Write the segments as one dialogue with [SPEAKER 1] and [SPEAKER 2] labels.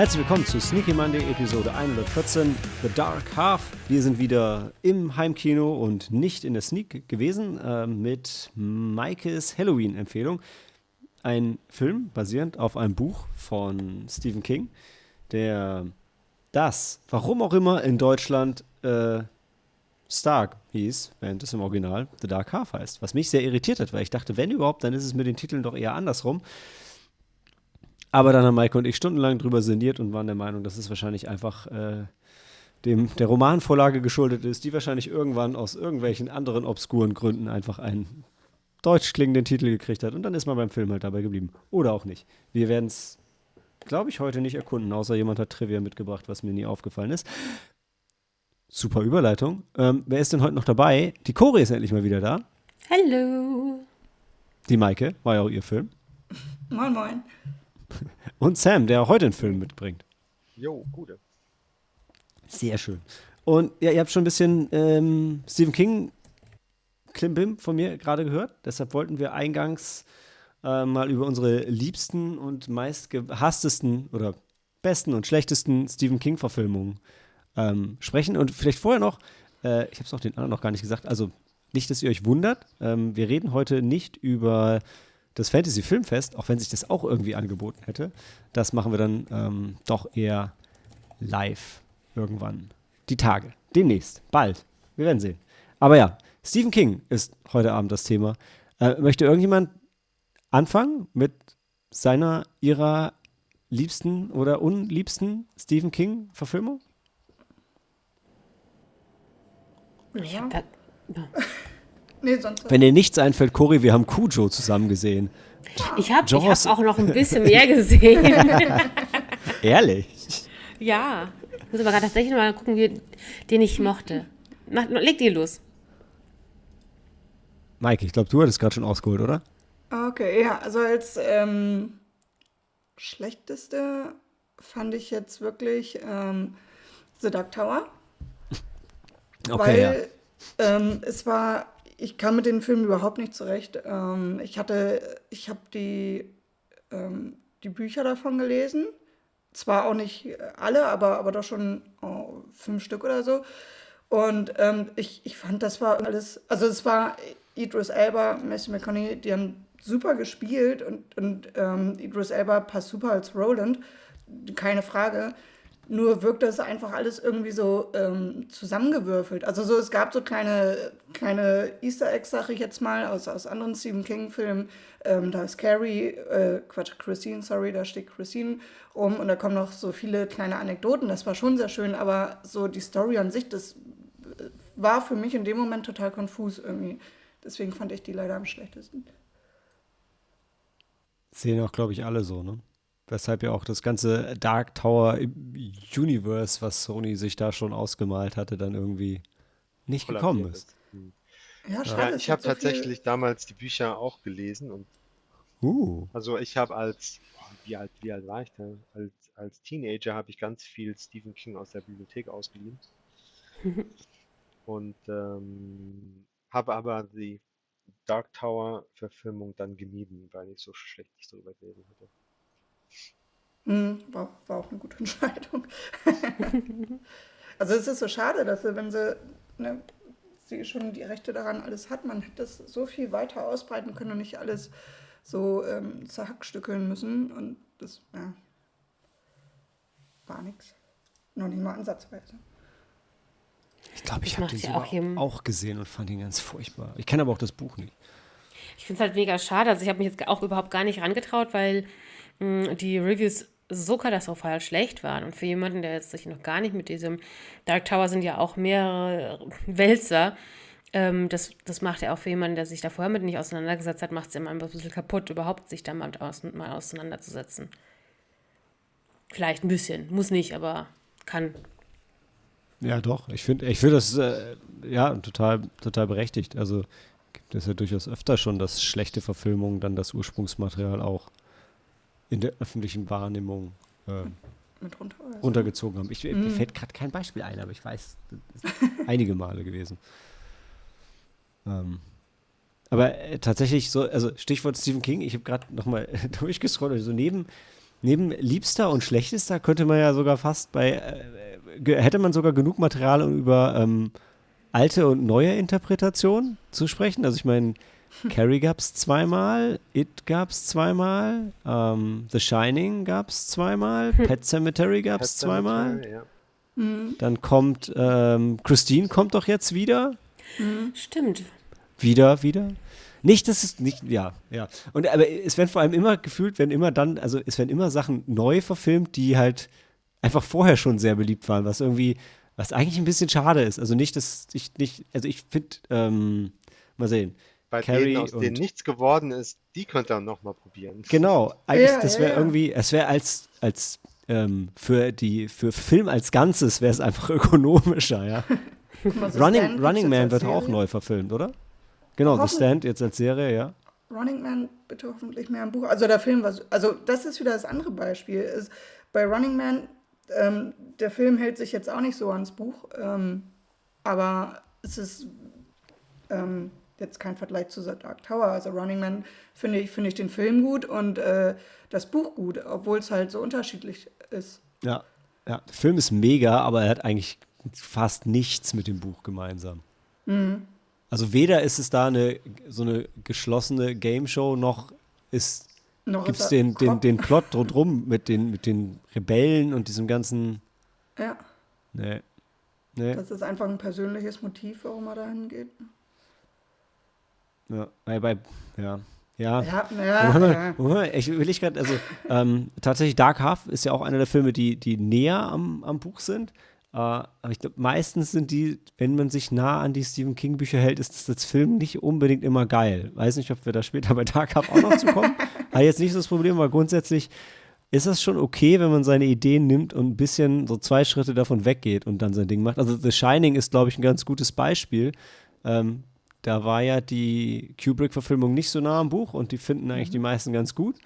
[SPEAKER 1] Herzlich willkommen zu Sneaky Monday Episode 114, The Dark Half. Wir sind wieder im Heimkino und nicht in der Sneak gewesen äh, mit Maikes Halloween-Empfehlung. Ein Film basierend auf einem Buch von Stephen King, der das, warum auch immer in Deutschland äh, Stark hieß, während es im Original The Dark Half heißt. Was mich sehr irritiert hat, weil ich dachte, wenn überhaupt, dann ist es mit den Titeln doch eher andersrum. Aber dann haben Maike und ich stundenlang drüber sinniert und waren der Meinung, dass es wahrscheinlich einfach äh, dem, der Romanvorlage geschuldet ist, die wahrscheinlich irgendwann aus irgendwelchen anderen obskuren Gründen einfach einen deutsch klingenden Titel gekriegt hat. Und dann ist man beim Film halt dabei geblieben. Oder auch nicht. Wir werden es, glaube ich, heute nicht erkunden, außer jemand hat Trivia mitgebracht, was mir nie aufgefallen ist. Super Überleitung. Ähm, wer ist denn heute noch dabei? Die Cori ist endlich mal wieder da.
[SPEAKER 2] Hallo.
[SPEAKER 1] Die Maike, war ja auch ihr Film.
[SPEAKER 3] Moin, moin.
[SPEAKER 1] Und Sam, der heute einen Film mitbringt.
[SPEAKER 4] Jo, gute.
[SPEAKER 1] Sehr schön. Und ja, ihr habt schon ein bisschen ähm, Stephen King Klimbim von mir gerade gehört. Deshalb wollten wir eingangs äh, mal über unsere liebsten und meistgehasstesten oder besten und schlechtesten Stephen King-Verfilmungen ähm, sprechen. Und vielleicht vorher noch, äh, ich habe es auch den anderen noch gar nicht gesagt, also nicht, dass ihr euch wundert, ähm, wir reden heute nicht über das Fantasy Filmfest, auch wenn sich das auch irgendwie angeboten hätte. Das machen wir dann ähm, doch eher live irgendwann. Die Tage. Demnächst. Bald. Wir werden sehen. Aber ja, Stephen King ist heute Abend das Thema. Äh, möchte irgendjemand anfangen mit seiner, ihrer liebsten oder unliebsten Stephen King-Verfilmung?
[SPEAKER 2] Ja.
[SPEAKER 3] Nee, sonst.
[SPEAKER 1] Wenn dir nichts einfällt, Cory, wir haben Cujo zusammen gesehen.
[SPEAKER 2] Ich habe hab auch noch ein bisschen mehr gesehen.
[SPEAKER 1] Ehrlich?
[SPEAKER 2] Ja. Ich muss aber gerade tatsächlich mal gucken, wie, den ich mochte. Mach, leg die los.
[SPEAKER 1] Mike, ich glaube, du hattest gerade schon ausgeholt, oder?
[SPEAKER 3] Okay, ja, also als ähm, schlechteste fand ich jetzt wirklich ähm, The Dark Tower.
[SPEAKER 1] Okay,
[SPEAKER 3] weil
[SPEAKER 1] ja.
[SPEAKER 3] ähm, es war ich kam mit den Filmen überhaupt nicht zurecht. Ähm, ich hatte, ich habe die, ähm, die Bücher davon gelesen. Zwar auch nicht alle, aber, aber doch schon oh, fünf Stück oder so. Und ähm, ich, ich fand, das war alles, also es war Idris Elba, Matthew McConaughey, die haben super gespielt und, und ähm, Idris Elba passt super als Roland, keine Frage. Nur wirkte es einfach alles irgendwie so ähm, zusammengewürfelt. Also so, es gab so kleine, kleine Easter Eggs, sag ich jetzt mal, aus, aus anderen Stephen King-Filmen. Ähm, da ist Carrie, äh, Quatsch, Christine, sorry, da steht Christine rum und da kommen noch so viele kleine Anekdoten. Das war schon sehr schön, aber so die Story an sich, das äh, war für mich in dem Moment total konfus irgendwie. Deswegen fand ich die leider am schlechtesten.
[SPEAKER 1] Sehen auch, glaube ich, alle so, ne? Weshalb ja auch das ganze Dark Tower Universe, was Sony sich da schon ausgemalt hatte, dann irgendwie nicht gekommen ist.
[SPEAKER 3] Ja, schade,
[SPEAKER 4] ja, ich habe so tatsächlich damals die Bücher auch gelesen und
[SPEAKER 1] uh.
[SPEAKER 4] also ich habe als wie alt wie alt war ich da? Als als Teenager habe ich ganz viel Stephen King aus der Bibliothek ausgeliehen und ähm, habe aber die Dark Tower Verfilmung dann gemieden, weil ich so schlecht nicht darüber gelesen hatte.
[SPEAKER 3] Mhm, war, war auch eine gute Entscheidung. also es ist so schade, dass sie, wenn sie, ne, sie schon die Rechte daran alles hat, man hätte das so viel weiter ausbreiten können und nicht alles so ähm, zerhackstückeln müssen. Und das, ja, war nichts. Noch nicht mal ansatzweise.
[SPEAKER 1] Ich glaube, ich habe den sogar auch, auch gesehen und fand ihn ganz furchtbar. Ich kenne aber auch das Buch nicht.
[SPEAKER 2] Ich finde es halt mega schade. Also ich habe mich jetzt auch überhaupt gar nicht rangetraut, weil die Reviews so katastrophal schlecht waren. Und für jemanden, der jetzt sich noch gar nicht mit diesem Dark Tower sind ja auch mehrere Wälzer. Ähm, das, das macht ja auch für jemanden, der sich da vorher mit nicht auseinandergesetzt hat, macht es immer ein bisschen kaputt, überhaupt sich da mal, aus, mal auseinanderzusetzen. Vielleicht ein bisschen, muss nicht, aber kann.
[SPEAKER 1] Ja, doch. Ich finde ich find das äh, ja total, total berechtigt. Also gibt es ja durchaus öfter schon, dass schlechte Verfilmungen dann das Ursprungsmaterial auch in der öffentlichen Wahrnehmung äh, runtergezogen haben. Ich, mm. Mir fällt gerade kein Beispiel ein, aber ich weiß, das ist einige Male gewesen. Ähm, aber äh, tatsächlich so, also Stichwort Stephen King, ich habe gerade nochmal durchgescrollt, also neben neben Liebster und Schlechtester könnte man ja sogar fast bei, äh, hätte man sogar genug Material, um über ähm, alte und neue Interpretationen zu sprechen. Also ich meine, Carrie gab es zweimal, It gab es zweimal, ähm, The Shining gab es zweimal, Pet Cemetery gab es zweimal.
[SPEAKER 4] Ja.
[SPEAKER 1] Dann kommt ähm, Christine kommt doch jetzt wieder.
[SPEAKER 2] Stimmt.
[SPEAKER 1] Wieder, wieder. Nicht, dass es nicht, ja, ja. Und aber es werden vor allem immer gefühlt, wenn immer dann, also es werden immer Sachen neu verfilmt, die halt einfach vorher schon sehr beliebt waren, was irgendwie, was eigentlich ein bisschen schade ist. Also nicht, dass ich nicht, also ich finde, ähm, mal sehen.
[SPEAKER 4] Bei
[SPEAKER 1] Carrie
[SPEAKER 4] denen, aus denen nichts geworden ist, die könnt ihr noch mal probieren.
[SPEAKER 1] Genau, eigentlich,
[SPEAKER 3] Ja,
[SPEAKER 1] das wäre
[SPEAKER 3] ja.
[SPEAKER 1] irgendwie, es wäre als, als ähm, für die, für Film als Ganzes wäre es einfach ökonomischer, ja. Running, Running Man wird auch
[SPEAKER 3] Serie.
[SPEAKER 1] neu verfilmt, oder? Genau, The Stand jetzt als Serie, ja.
[SPEAKER 3] Running Man bitte hoffentlich mehr im Buch. Also der Film war, so- also das ist wieder das andere Beispiel. Ist, bei Running Man, ähm, der Film hält sich jetzt auch nicht so ans Buch, ähm, aber es ist ähm, jetzt kein Vergleich zu The Dark Tower. Also Running Man finde ich, finde ich den Film gut und äh, das Buch gut, obwohl es halt so unterschiedlich ist.
[SPEAKER 1] Ja, ja. Der Film ist mega, aber er hat eigentlich fast nichts mit dem Buch gemeinsam.
[SPEAKER 3] Mhm.
[SPEAKER 1] Also weder ist es da eine so eine geschlossene Game Show, noch ist
[SPEAKER 3] Noch
[SPEAKER 1] gibt es
[SPEAKER 3] ist er
[SPEAKER 1] den, den, den Plot drumherum mit den, mit den Rebellen und diesem ganzen.
[SPEAKER 3] Ja,
[SPEAKER 1] Nee. Nee.
[SPEAKER 3] das ist einfach ein persönliches Motiv, warum er dahin geht.
[SPEAKER 1] Ja. Bei, bei, ja. Ja.
[SPEAKER 3] Ja, ja, ja.
[SPEAKER 1] Ich will ich gerade, also ähm, tatsächlich Dark Half ist ja auch einer der Filme, die, die näher am, am Buch sind. Äh, aber ich glaube, meistens sind die, wenn man sich nah an die Stephen King Bücher hält, ist das als Film nicht unbedingt immer geil. Weiß nicht, ob wir da später bei Dark Half auch noch zu kommen. aber jetzt nicht so das Problem, aber grundsätzlich ist das schon okay, wenn man seine Ideen nimmt und ein bisschen so zwei Schritte davon weggeht und dann sein Ding macht. Also The Shining ist, glaube ich, ein ganz gutes Beispiel. Ähm, da war ja die Kubrick-Verfilmung nicht so nah am Buch und die finden eigentlich die meisten ganz gut.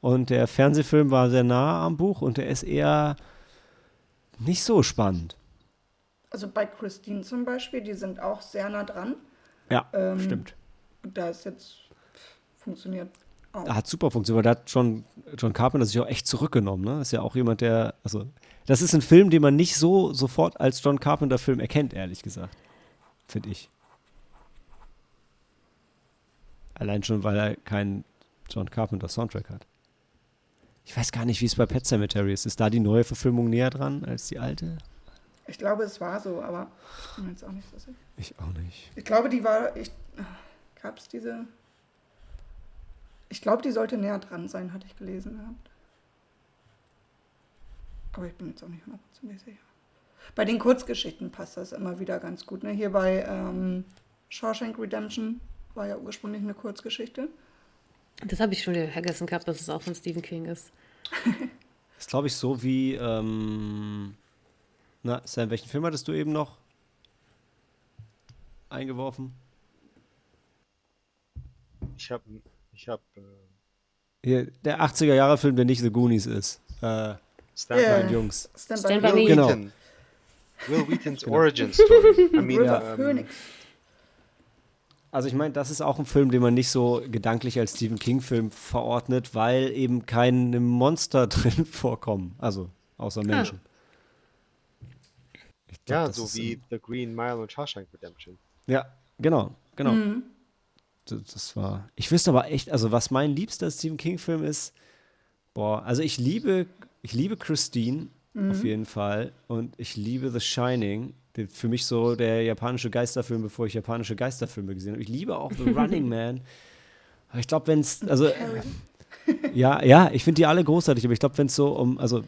[SPEAKER 1] Und der Fernsehfilm war sehr nah am Buch und der ist eher nicht so spannend.
[SPEAKER 3] Also bei Christine zum Beispiel, die sind auch sehr nah dran.
[SPEAKER 1] Ja,
[SPEAKER 3] Ähm,
[SPEAKER 1] stimmt.
[SPEAKER 3] Da ist jetzt funktioniert auch.
[SPEAKER 1] Hat super funktioniert, weil da hat schon John Carpenter sich auch echt zurückgenommen. Ne? Ist ja auch jemand, der, also, das ist ein Film, den man nicht so sofort als John Carpenter-Film erkennt, ehrlich gesagt. Finde ich. Allein schon, weil er keinen John Carpenter-Soundtrack hat. Ich weiß gar nicht, wie es bei Pet Cemetery ist. Ist da die neue Verfilmung näher dran als die alte?
[SPEAKER 3] Ich glaube, es war so, aber ich bin jetzt auch nicht so sicher.
[SPEAKER 1] Ich auch nicht.
[SPEAKER 3] Ich glaube, die war. Ich, Gab es diese. Ich glaube, die sollte näher dran sein, hatte ich gelesen gehabt. Aber ich bin jetzt auch nicht hundertprozentig sicher. Bei den Kurzgeschichten passt das immer wieder ganz gut. Ne? Hier bei ähm, Shawshank Redemption war ja ursprünglich eine Kurzgeschichte.
[SPEAKER 2] Das habe ich schon wieder vergessen gehabt, dass es auch von Stephen King ist.
[SPEAKER 1] Ist, glaube ich, so wie, ähm, na, Sam, welchen Film hattest du eben noch eingeworfen?
[SPEAKER 4] Ich habe, ich habe äh,
[SPEAKER 1] Hier, der 80er-Jahre-Film, der nicht The Goonies ist. Äh,
[SPEAKER 4] Stand
[SPEAKER 3] Ja.
[SPEAKER 4] by
[SPEAKER 1] Jungs.
[SPEAKER 3] Stand,
[SPEAKER 2] Stand
[SPEAKER 3] by
[SPEAKER 2] by
[SPEAKER 3] Me.
[SPEAKER 2] Me.
[SPEAKER 1] Genau.
[SPEAKER 4] Wheaton. Will Wheatons Origin Story. I mean,
[SPEAKER 3] River
[SPEAKER 4] ähm,
[SPEAKER 3] Phoenix.
[SPEAKER 1] Also ich meine, das ist auch ein Film, den man nicht so gedanklich als Stephen King-Film verordnet, weil eben keine Monster drin vorkommen. Also, außer Menschen. Ich glaub,
[SPEAKER 4] ja, so wie
[SPEAKER 1] ein-
[SPEAKER 4] The Green Mile und Shawshank Redemption.
[SPEAKER 1] Ja, genau, genau.
[SPEAKER 3] Mhm.
[SPEAKER 1] Das, das war. Ich wüsste aber echt, also was mein liebster Stephen King-Film ist, boah, also ich liebe, ich liebe Christine auf jeden Fall und ich liebe The Shining. Für mich so der japanische Geisterfilm, bevor ich japanische Geisterfilme gesehen habe. Ich liebe auch The Running Man. Ich glaube, wenn es, also ja, ja, ich finde die alle großartig, aber ich glaube, wenn es so um, also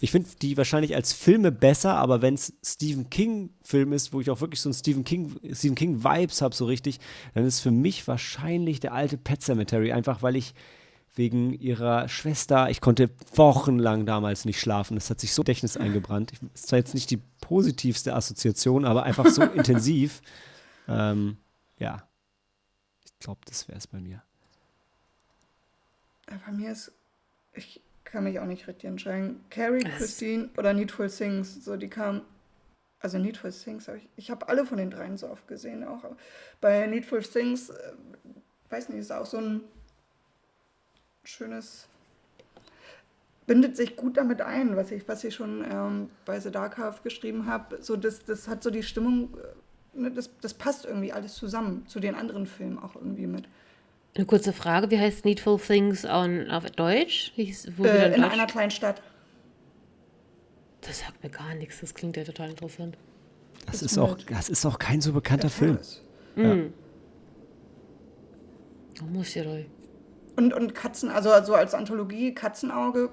[SPEAKER 1] ich finde die wahrscheinlich als Filme besser, aber wenn es Stephen King-Film ist, wo ich auch wirklich so ein Stephen King, Stephen King-Vibes habe, so richtig, dann ist für mich wahrscheinlich der alte Pet Cemetery, einfach weil ich wegen ihrer Schwester, ich konnte wochenlang damals nicht schlafen. Das hat sich so Gedächtnis eingebrannt. Ich, ist zwar jetzt nicht die positivste Assoziation, aber einfach so intensiv. Ähm, ja, ich glaube, das wäre es bei mir.
[SPEAKER 3] Ja, bei mir ist, ich kann mich auch nicht richtig entscheiden. Carrie, Christine oder Needful Things, so die kamen. Also Needful Things habe ich, ich habe alle von den dreien so oft gesehen auch. Bei Needful Things, äh, weiß nicht, ist auch so ein schönes. bindet sich gut damit ein, was ich, was ich schon ähm, bei The Dark Half geschrieben habe. So, das, das hat so die Stimmung, äh, ne, das, das passt irgendwie alles zusammen, zu den anderen Filmen auch irgendwie mit.
[SPEAKER 2] Eine kurze Frage, wie heißt Needful Things on, auf Deutsch? Hieß- wo
[SPEAKER 3] Äh, in
[SPEAKER 2] Deutsch?
[SPEAKER 3] einer kleinen Stadt.
[SPEAKER 2] Das sagt mir gar nichts, das klingt ja total interessant.
[SPEAKER 1] Das
[SPEAKER 3] Das
[SPEAKER 1] ist auch, das ist auch kein so bekannter Film.
[SPEAKER 3] Ferris.
[SPEAKER 2] Oh, muss ja doch.
[SPEAKER 3] Und, und Katzen, also, also als Anthologie Katzenauge,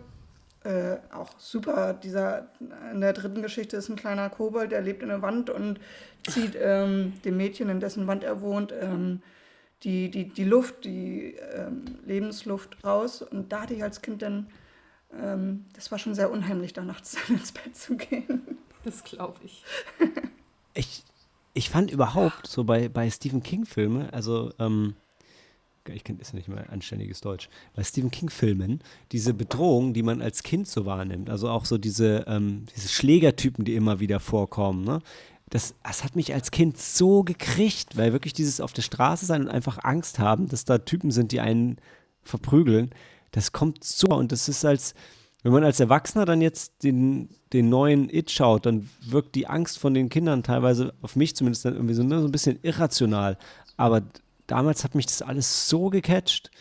[SPEAKER 3] äh, auch super. Dieser, in der dritten Geschichte ist ein kleiner Kobold, der lebt in der Wand und zieht ähm, dem Mädchen, in dessen Wand er wohnt, ähm, die, die, die Luft, die ähm, Lebensluft raus. Und da hatte ich als Kind dann, ähm, das war schon sehr unheimlich, da nachts ins Bett zu gehen.
[SPEAKER 2] Das glaube ich.
[SPEAKER 1] Ich, ich fand überhaupt so bei, bei Stephen King-Filmen, also, ähm, ich ist ja nicht mal anständiges Deutsch, bei Stephen King-Filmen, diese Bedrohung, die man als Kind so wahrnimmt, also auch so diese, ähm, diese Schlägertypen, die immer wieder vorkommen, ne? Das, das hat mich als Kind so gekriegt, weil wirklich dieses auf der Straße sein und einfach Angst haben, dass da Typen sind, die einen verprügeln, das kommt so und das ist als, wenn man als Erwachsener dann jetzt den, den neuen It schaut, dann wirkt die Angst von den Kindern teilweise, auf mich zumindest, dann irgendwie so, ne, so ein bisschen irrational. Aber damals hat mich das alles so gecatcht.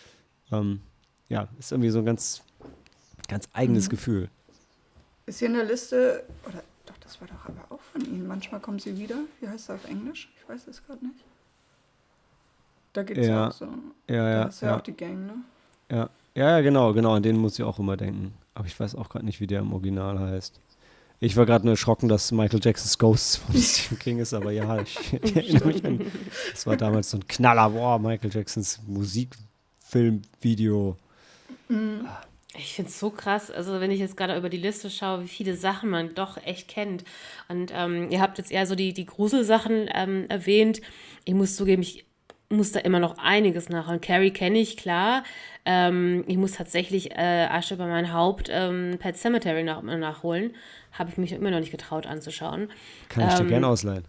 [SPEAKER 1] Ähm, ja, ist irgendwie so ein ganz, ganz eigenes Gefühl.
[SPEAKER 3] Ist hier in der Liste, oder doch, das war doch aber auch von Ihnen. Manchmal kommen sie wieder. Wie heißt das auf Englisch? Ich weiß es gerade nicht. Da geht es ja
[SPEAKER 1] Ja,
[SPEAKER 3] auch so.
[SPEAKER 1] Ja, ja,
[SPEAKER 3] da ist ja,
[SPEAKER 1] ja,
[SPEAKER 3] auch die Gang, ne?
[SPEAKER 1] ja. Ja, ja, genau, genau, an den muss ich auch immer denken. Aber ich weiß auch gerade nicht, wie der im Original heißt. Ich war gerade nur erschrocken, dass Michael Jacksons Ghost von Stephen King ist, aber ja, ich, ich erinnere mich an. Das war damals so ein Knaller, boah, Michael Jacksons Musikfilmvideo.
[SPEAKER 2] Ich finde es so krass, also wenn ich jetzt gerade über die Liste schaue, wie viele Sachen man doch echt kennt. Und ähm, ihr habt jetzt eher so die, die Gruselsachen ähm, erwähnt. Ich muss zugeben, ich muss da immer noch einiges nachholen. Carrie kenne ich, klar. Ähm, ich muss tatsächlich äh, Asche bei meinem Haupt ähm, Pet Cemetery nach, nachholen. Habe ich mich immer noch nicht getraut anzuschauen.
[SPEAKER 1] Kann ich dir gerne ausleihen.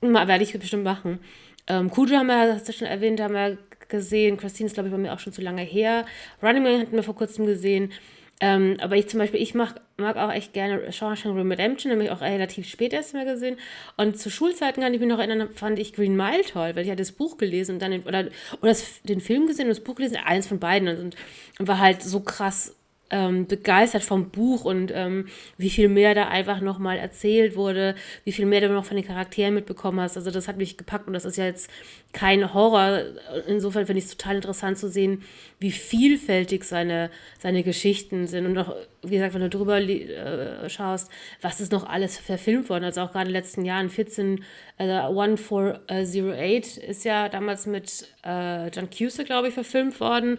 [SPEAKER 2] Mal, werde ich bestimmt machen. Ähm, Cujo haben wir, hast du schon erwähnt, haben wir gesehen. Christine ist, glaube ich, bei mir auch schon zu lange her. Running Man hatten wir vor kurzem gesehen. Ähm, aber ich zum Beispiel, ich mag, mag auch echt gerne Shawshank Redemption, nämlich auch relativ spät erst mal gesehen. Und zu Schulzeiten kann ich mich noch erinnern, fand ich Green Mile toll, weil ich hatte das Buch gelesen und dann oder, oder das, den Film gesehen und das Buch gelesen, eins von beiden und, und war halt so krass ähm, begeistert vom Buch und ähm, wie viel mehr da einfach nochmal erzählt wurde, wie viel mehr du noch von den Charakteren mitbekommen hast. Also das hat mich gepackt und das ist ja jetzt kein Horror. Insofern finde ich es total interessant zu sehen, wie vielfältig seine, seine Geschichten sind. Und auch, wie gesagt, wenn du drüber äh, schaust, was ist noch alles verfilmt worden. Also auch gerade in den letzten Jahren, 14, also 1408 ist ja damals mit äh, John Cusack, glaube ich, verfilmt worden.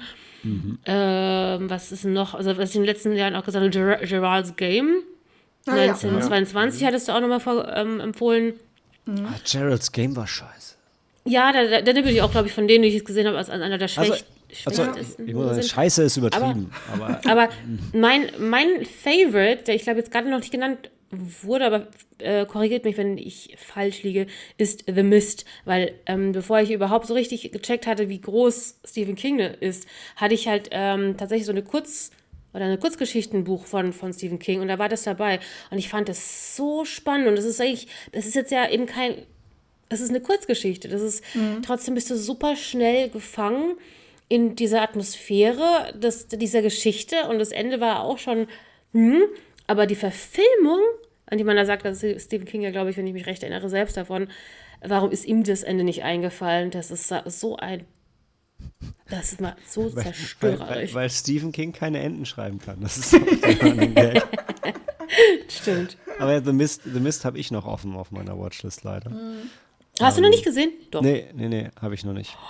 [SPEAKER 2] Ähm, was ist denn noch? Also, was ich in den letzten Jahren auch gesagt habe, Ger Gerald's Game.
[SPEAKER 3] Ah, ja.
[SPEAKER 2] 1922 hattest du auch nochmal ähm, empfohlen.
[SPEAKER 1] Ah, Gerald's Game war scheiße.
[SPEAKER 2] Ja, da, da, da bin ich auch, glaube ich, von denen, die ich jetzt gesehen habe, als einer der
[SPEAKER 1] Also,
[SPEAKER 2] schwäch
[SPEAKER 1] also muss sagen,
[SPEAKER 2] sind.
[SPEAKER 1] scheiße ist übertrieben. Aber,
[SPEAKER 2] Aber mein, mein Favorite, der ich glaube jetzt gerade noch nicht genannt wurde, aber äh, korrigiert mich, wenn ich falsch liege, ist The Mist. Weil ähm, bevor ich überhaupt so richtig gecheckt hatte, wie groß Stephen King ist, hatte ich halt ähm, tatsächlich so eine Kurz- oder eine Kurzgeschichtenbuch von, von Stephen King und da war das dabei. Und ich fand das so spannend und das ist eigentlich, das ist jetzt ja eben kein, das ist eine Kurzgeschichte. Das ist, trotzdem bist du super schnell gefangen in dieser Atmosphäre des, dieser Geschichte und das Ende war auch schon, hm, aber die Verfilmung, an die man da sagt, dass Stephen King ja, glaube ich, wenn ich mich recht erinnere, selbst davon, warum ist ihm das Ende nicht eingefallen? Das ist so ein, das war so
[SPEAKER 1] weil, weil,
[SPEAKER 2] zerstörerisch.
[SPEAKER 1] weil Stephen King keine Enden schreiben kann. Das ist.
[SPEAKER 2] Stimmt.
[SPEAKER 1] Aber The Mist, The Mist habe ich noch offen auf meiner Watchlist leider.
[SPEAKER 2] Hast du noch nicht gesehen? Doch.
[SPEAKER 1] Nee, nee, nee, habe ich noch nicht.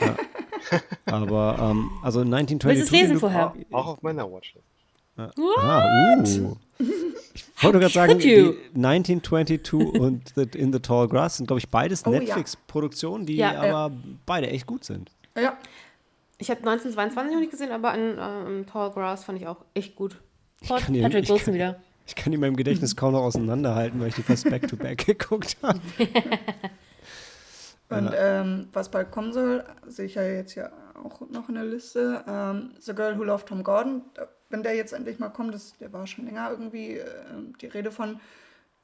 [SPEAKER 1] Ja. Aber, ähm, also 1922.
[SPEAKER 2] Willst du es lesen vorher?
[SPEAKER 4] Auch auf meiner Watchlist.
[SPEAKER 1] Ah, uh. Ich wollte gerade sagen, die
[SPEAKER 2] you?
[SPEAKER 1] 1922 und the, In the Tall Grass sind, glaube ich, beides
[SPEAKER 3] Oh, ja.
[SPEAKER 1] Netflix-Produktionen, die
[SPEAKER 2] Ja, ja.
[SPEAKER 1] aber beide echt gut sind.
[SPEAKER 3] Ja,
[SPEAKER 2] Ich habe 1922 noch nicht gesehen, aber in ähm, Tall Grass fand ich auch echt gut.
[SPEAKER 1] Dir-
[SPEAKER 2] Patrick
[SPEAKER 1] ich
[SPEAKER 2] Wilson
[SPEAKER 1] kann-
[SPEAKER 2] wieder.
[SPEAKER 1] Ich kann die in meinem Gedächtnis kaum noch auseinanderhalten, weil ich die fast back-to-back geguckt habe.
[SPEAKER 3] und ähm, was bald kommen soll, sehe ich ja jetzt ja auch noch in der Liste. Ähm, The Girl Who Loved Tom Gordon, wenn der jetzt endlich mal kommt, das, der war schon länger irgendwie äh, die Rede von,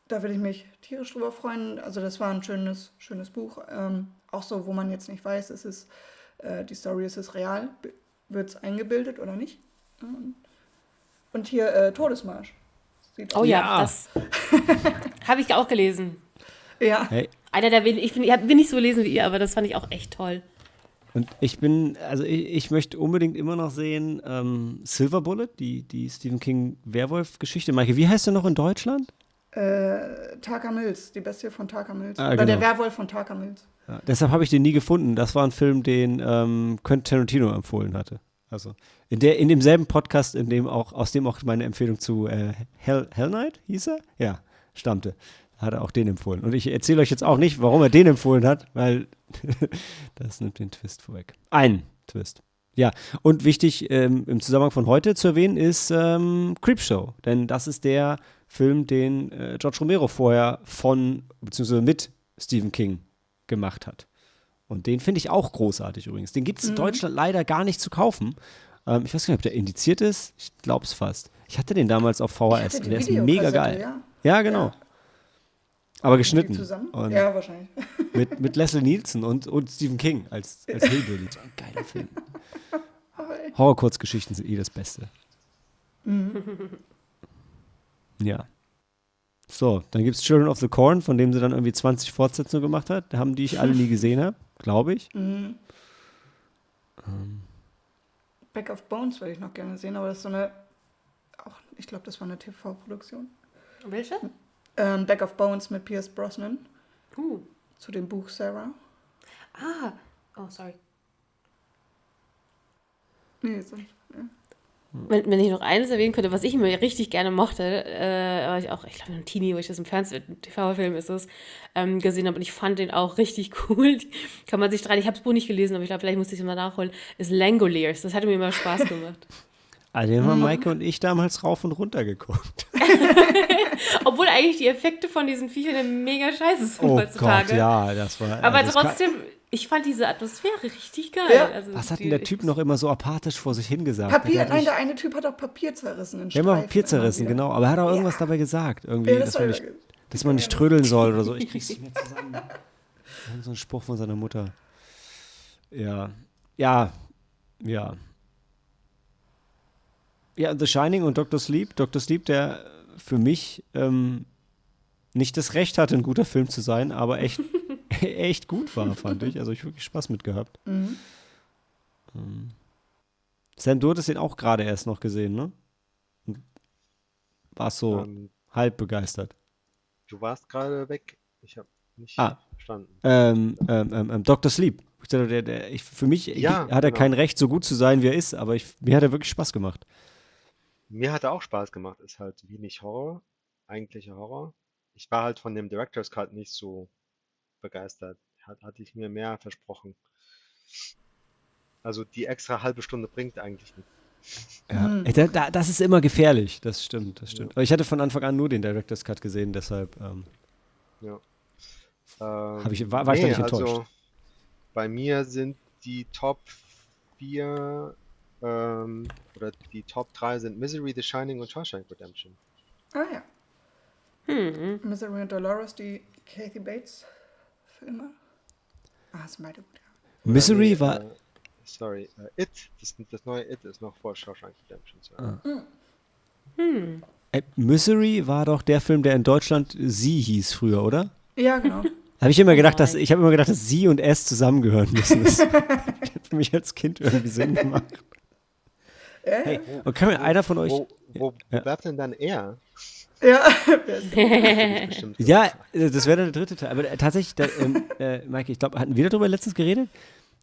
[SPEAKER 3] da würde ich mich tierisch drüber freuen. Also das war ein schönes, schönes Buch. Ähm, auch so, wo man jetzt nicht weiß, ist es äh, die Story, ist es real, wird es eingebildet oder nicht. Ähm, und hier äh, Todesmarsch.
[SPEAKER 2] Sieht oh ja, ja. das habe ich auch gelesen.
[SPEAKER 3] Ja.
[SPEAKER 2] Hey. Einer der wenigen, ich bin, ich bin nicht so gelesen wie ihr, aber das fand ich auch echt toll.
[SPEAKER 1] Und ich bin, also ich, ich möchte unbedingt immer noch sehen ähm, Silver Bullet, die, die Stephen King Werwolf-Geschichte. Maike, wie heißt der noch in Deutschland?
[SPEAKER 3] Äh, Taka Mills, die Bestie von Taka Mills. Ah, Oder genau. der Werwolf von Taka Mills.
[SPEAKER 1] Ja, deshalb habe ich den nie gefunden. Das war ein Film, den ähm, Quentin Tarantino empfohlen hatte. Also in, der, in demselben Podcast, in dem auch, aus dem auch meine Empfehlung zu äh, Hell, Hell Knight hieß er? Ja, stammte hat er auch den empfohlen. Und ich erzähle euch jetzt auch nicht, warum er den empfohlen hat, weil das nimmt den Twist vorweg. Ein Twist. Ja, und wichtig ähm, im Zusammenhang von heute zu erwähnen ist ähm, Creepshow, denn das ist der Film, den äh, George Romero vorher von, beziehungsweise mit Stephen King gemacht hat. Und den finde ich auch großartig übrigens. Den gibt es in mhm. Deutschland leider gar nicht zu kaufen. Ähm, ich weiß gar nicht, ob der indiziert ist. Ich glaube es fast. Ich hatte den damals auf VHS und der ist mega geil. Ja, ja genau. Ja. Aber geschnitten. Zusammen? Und
[SPEAKER 3] ja, wahrscheinlich.
[SPEAKER 1] Mit, mit Leslie Nielsen und, und Stephen King als, als Hillbilly. So ein geiler Film. Horror-Kurzgeschichten sind eh das Beste. Mhm. Ja. So, dann gibt es Children of the Corn, von dem sie dann irgendwie 20 Fortsetzungen gemacht hat. Haben die ich alle nie gesehen habe, glaube ich. Mhm.
[SPEAKER 3] Ähm. Back of Bones würde ich noch gerne sehen, aber das ist so eine, auch, ich glaube, das war eine TV-Produktion.
[SPEAKER 2] Welche?
[SPEAKER 3] Ähm, Back of Bones mit Pierce Brosnan. Uh. Zu dem Buch Sarah.
[SPEAKER 2] Ah, oh, sorry.
[SPEAKER 3] Nee, sonst, ja.
[SPEAKER 2] Wenn, wenn, ich noch eines erwähnen könnte, was ich immer richtig gerne mochte, äh, war ich auch, ich glaube, ein Teenie, wo ich das im Fernsehen, TV-Film ist es, ähm, gesehen habe und ich fand den auch richtig cool. Kann man sich dran, ich habe das Buch nicht gelesen, aber ich glaube, vielleicht muss ich es mal nachholen, ist Langoliers. Das hatte mir immer Spaß gemacht.
[SPEAKER 1] Also den haben Maike und ich damals rauf und runter geguckt.
[SPEAKER 2] Obwohl eigentlich die Effekte von diesen Viechern mega scheiße sind
[SPEAKER 1] oh heutzutage. Gott, ja, das war.
[SPEAKER 2] Aber das trotzdem, ich fand diese Atmosphäre richtig geil.
[SPEAKER 1] Ja.
[SPEAKER 2] Also
[SPEAKER 1] Was hat denn der Typ noch immer so apathisch vor sich hingesagt?
[SPEAKER 3] Papier, nein, der eine Typ hat auch Papier zerrissen.
[SPEAKER 1] Ja, immer Papier zerrissen, genau. Aber er hat auch irgendwas ja. dabei gesagt. Irgendwie, ja, das dass, man nicht, dass man nicht trödeln soll oder so. Ich krieg's nicht mehr zusammen. so ein Spruch von seiner Mutter. Ja. Ja. Ja. Ja, The Shining und Dr. Sleep. Dr. Sleep, der für mich ähm, nicht das Recht hatte, ein guter Film zu sein, aber echt, echt gut war, fand ich. Also ich wirklich Spaß mit gehabt. Mhm. Ähm. Sam, du hattest den auch gerade erst noch gesehen, ne? warst so ähm, halb begeistert.
[SPEAKER 4] Du warst gerade weg. Ich habe nicht
[SPEAKER 1] ah, verstanden. Ähm, ähm, ähm, ähm Dr. Sleep. Der, der, der, ich, für mich ja, hat er genau. kein Recht, so gut zu sein, wie er ist, aber ich, mir hat er wirklich Spaß gemacht.
[SPEAKER 4] Mir hat er auch Spaß gemacht. Ist halt wenig Horror, eigentlicher Horror. Ich war halt von dem Director's Cut nicht so begeistert. Hat, hatte ich mir mehr versprochen. Also die extra halbe Stunde bringt eigentlich nichts.
[SPEAKER 1] Ja, mhm. da, da, das ist immer gefährlich, das stimmt, das stimmt. Ja. Aber ich hatte von Anfang an nur den Director's Cut gesehen, deshalb ähm,
[SPEAKER 4] ja.
[SPEAKER 1] ähm, ich, war, war nee, ich da nicht enttäuscht. Also,
[SPEAKER 4] bei mir sind die Top 4 ähm, oder die Top 3 sind Misery, The Shining und Shawshank Redemption.
[SPEAKER 3] Ah ja. Hm. Misery und Dolores, die Kathy Bates Filme. Ah, sind beide gut, ja.
[SPEAKER 1] Misery nee, war. Äh,
[SPEAKER 4] sorry, uh, It, das, das, neue It ist noch vor Shawshank Redemption.
[SPEAKER 1] Ah. Hm. Hm. Äh, Misery war doch der Film, der in Deutschland Sie hieß früher, oder?
[SPEAKER 3] Ja, genau.
[SPEAKER 1] Habe ich immer gedacht, dass ich habe immer gedacht, dass Sie und S zusammengehören müssen. Das hat für mich als Kind irgendwie Sinn gemacht. Hey, und kann mir einer von euch.
[SPEAKER 4] Wo, wo, ja. bleibt denn dann er?
[SPEAKER 3] Ja.
[SPEAKER 1] ja, das wäre dann der dritte Teil. Aber äh, tatsächlich, da, ähm, äh, Maike, ich glaube, hatten wir darüber letztens geredet,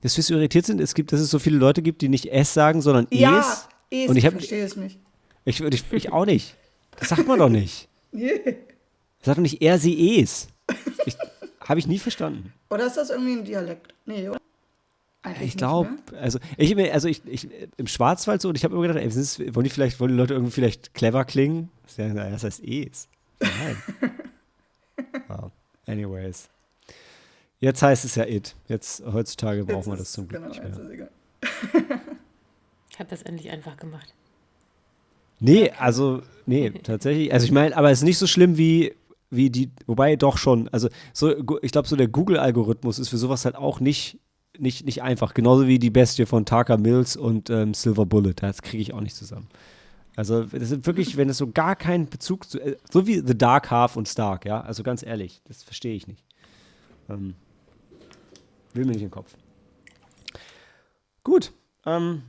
[SPEAKER 1] dass wir so irritiert sind, es gibt, dass es so viele Leute gibt, die nicht S sagen, sondern ja, Es.
[SPEAKER 3] Es. Und ich, hab, verstehe es nicht.
[SPEAKER 1] Ich, ich, ich auch nicht. Das sagt man doch nicht. Nee. Das sagt doch nicht er, sie, es. Habe ich nie verstanden.
[SPEAKER 3] Oder ist das irgendwie ein Dialekt? Nee, oder?
[SPEAKER 1] Eigentlich ich glaube, also ich also ich, ich im Schwarzwald so und ich habe immer gedacht, ey, ist, wollen die vielleicht wollen die Leute irgendwie vielleicht clever klingen? Das heißt es. Nein. wow. Anyways. Jetzt heißt es ja it. Jetzt heutzutage brauchen wir das zum Glück genau, nicht mehr.
[SPEAKER 2] ich habe das endlich einfach gemacht.
[SPEAKER 1] Nee, also, nee, tatsächlich. Also ich meine, aber es ist nicht so schlimm wie, wie die, wobei doch schon. Also so, ich glaube, so der Google-Algorithmus ist für sowas halt auch nicht, nicht, nicht einfach. Genauso wie die Bestie von Tucker Mills und ähm, Silver Bullet. Das kriege ich auch nicht zusammen. Also das sind wirklich, wenn es so gar keinen Bezug zu, äh, so wie The Dark Half und Stark, ja, also ganz ehrlich, das verstehe ich nicht. Ähm, will mir nicht in den Kopf. Gut, ähm,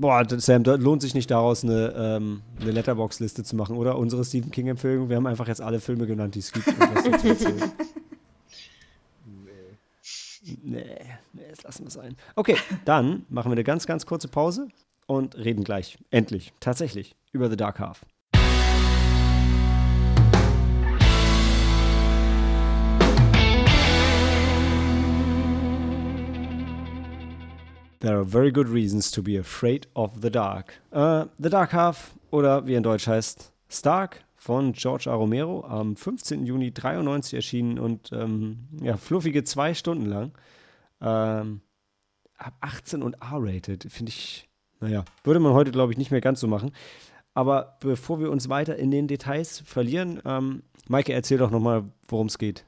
[SPEAKER 1] Boah, Sam, da lohnt sich nicht daraus eine, ähm, eine Letterbox-Liste zu machen, oder? Unsere Stephen King-Empfehlung. Wir haben einfach jetzt alle Filme genannt, die es gibt. nee. nee, jetzt lassen wir es sein. Okay, dann machen wir eine ganz, ganz kurze Pause und reden gleich, endlich, tatsächlich, über The Dark Half. There are very good reasons to be afraid of the dark. Uh, the Dark Half oder wie in Deutsch heißt Stark von George A. Romero am 15. Juni 93 erschienen und ähm, ja, fluffige zwei Stunden lang. Ähm, ab 18 und R-rated, finde ich, naja, würde man heute, glaube ich, nicht mehr ganz so machen. Aber bevor wir uns weiter in den Details verlieren, ähm, Maike, erzähl doch nochmal, worum es geht.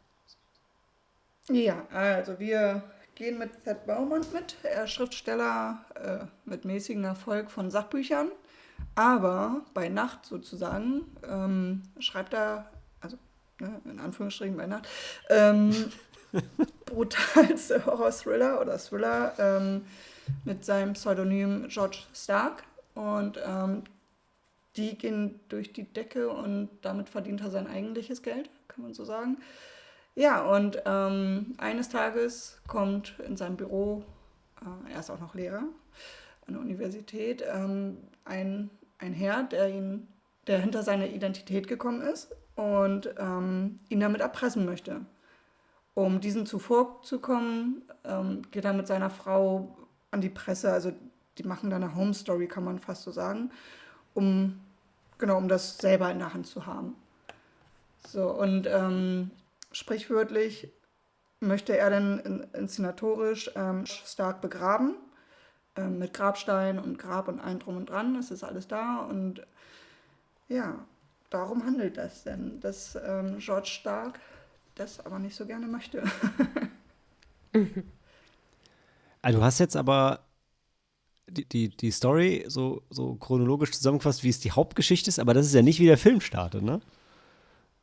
[SPEAKER 3] Ja, also wir gehen mit Thad Beaumont mit. Er ist Schriftsteller äh, mit mäßigem Erfolg von Sachbüchern. Aber bei Nacht sozusagen ähm, schreibt er, also ne, in Anführungsstrichen bei Nacht, ähm, brutalste Horror-Thriller oder Thriller ähm, mit seinem Pseudonym George Stark. Und ähm, die gehen durch die Decke und damit verdient er sein eigentliches Geld, kann man so sagen. Ja, und ähm, eines Tages kommt in seinem Büro, äh, er ist auch noch Lehrer an der Universität, ähm, ein, ein Herr, der, ihn, der hinter seine Identität gekommen ist und ähm, ihn damit erpressen möchte. Um diesen zuvorzukommen, ähm, geht er mit seiner Frau an die Presse, also die machen da eine Home Story, kann man fast so sagen, um, genau, um das selber in der Hand zu haben. So, und ähm, sprichwörtlich möchte er dann inszenatorisch ähm, stark begraben, ähm, mit Grabstein und Grab und allem drum und dran, es ist alles da und ja, darum handelt das denn, dass ähm, George Stark das aber nicht so gerne möchte.
[SPEAKER 1] also du hast jetzt aber die, die, die Story so, so chronologisch zusammengefasst, wie es die Hauptgeschichte ist, aber das ist ja nicht wie der Film startet, ne?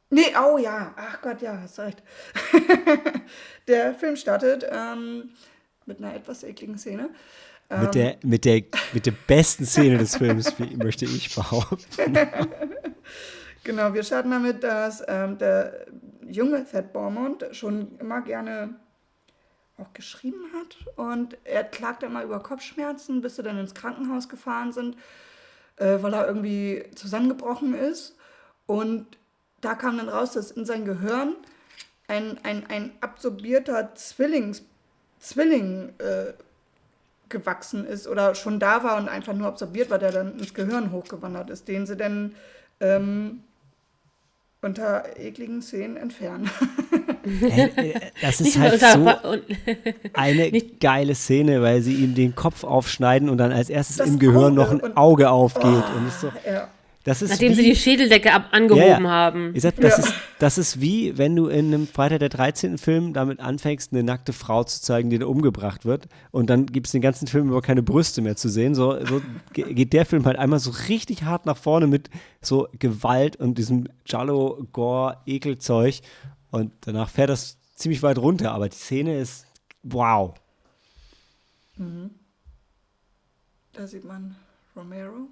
[SPEAKER 3] Nee, oh ja, ach Gott, ja, hast recht. der Film startet ähm, mit einer etwas ekligen Szene.
[SPEAKER 1] Ähm, mit, der, mit, der, mit der besten Szene des Films, möchte ich behaupten.
[SPEAKER 3] genau, wir starten damit, dass ähm, der junge Thad Beaumont schon immer gerne auch geschrieben hat. Und er klagt immer über Kopfschmerzen, bis sie dann ins Krankenhaus gefahren sind, äh, weil er irgendwie zusammengebrochen ist. Und da kam dann raus, dass in sein Gehirn ein, ein, ein absorbierter Zwillings, Zwilling äh, gewachsen ist oder schon da war und einfach nur absorbiert war, der dann ins Gehirn hochgewandert ist, den sie dann ähm, unter ekligen Szenen entfernen.
[SPEAKER 1] Äh, äh, das ist halt so eine geile Szene, weil sie ihm den Kopf aufschneiden und dann als erstes das im Gehirn Auge noch ein Auge aufgeht. Oh, und ist so, ja.
[SPEAKER 2] Das ist Nachdem wie, sie die Schädeldecke ab angehoben ja, ja. haben.
[SPEAKER 1] Ich sag, das, ja. ist, das ist wie, wenn du in einem Freitag der 13. Film damit anfängst, eine nackte Frau zu zeigen, die da umgebracht wird. Und dann gibt es den ganzen Film über keine Brüste mehr zu sehen. So, so geht der Film halt einmal so richtig hart nach vorne mit so Gewalt und diesem Jallo, Gore, Ekelzeug. Und danach fährt das ziemlich weit runter. Aber die Szene ist wow.
[SPEAKER 3] Mhm. Da sieht man Romero.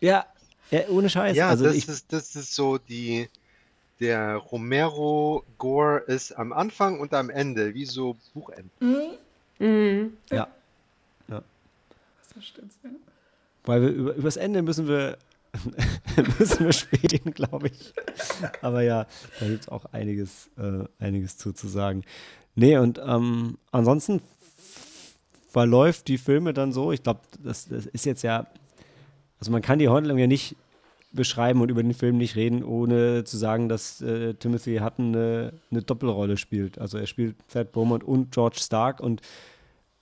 [SPEAKER 1] ja, ja, ohne Scheiß.
[SPEAKER 4] Ja,
[SPEAKER 1] also
[SPEAKER 4] das,
[SPEAKER 1] ich,
[SPEAKER 4] ist, das ist so die. Der Romero-Gore ist am Anfang und am Ende, wie so Buchenden.
[SPEAKER 3] Mhm.
[SPEAKER 2] Mhm.
[SPEAKER 1] Ja. ja. Das stimmt, ja. Weil wir über, übers Ende müssen wir müssen wir späten, glaube ich. Aber ja, da gibt es auch einiges, äh, einiges zu, zu sagen. Nee, und ähm, ansonsten verläuft die Filme dann so, ich glaube, das, das ist jetzt ja also man kann die Handlung ja nicht beschreiben und über den Film nicht reden, ohne zu sagen, dass äh, Timothy Hutton eine, eine, Doppelrolle spielt. Also er spielt Thad Beaumont und George Stark und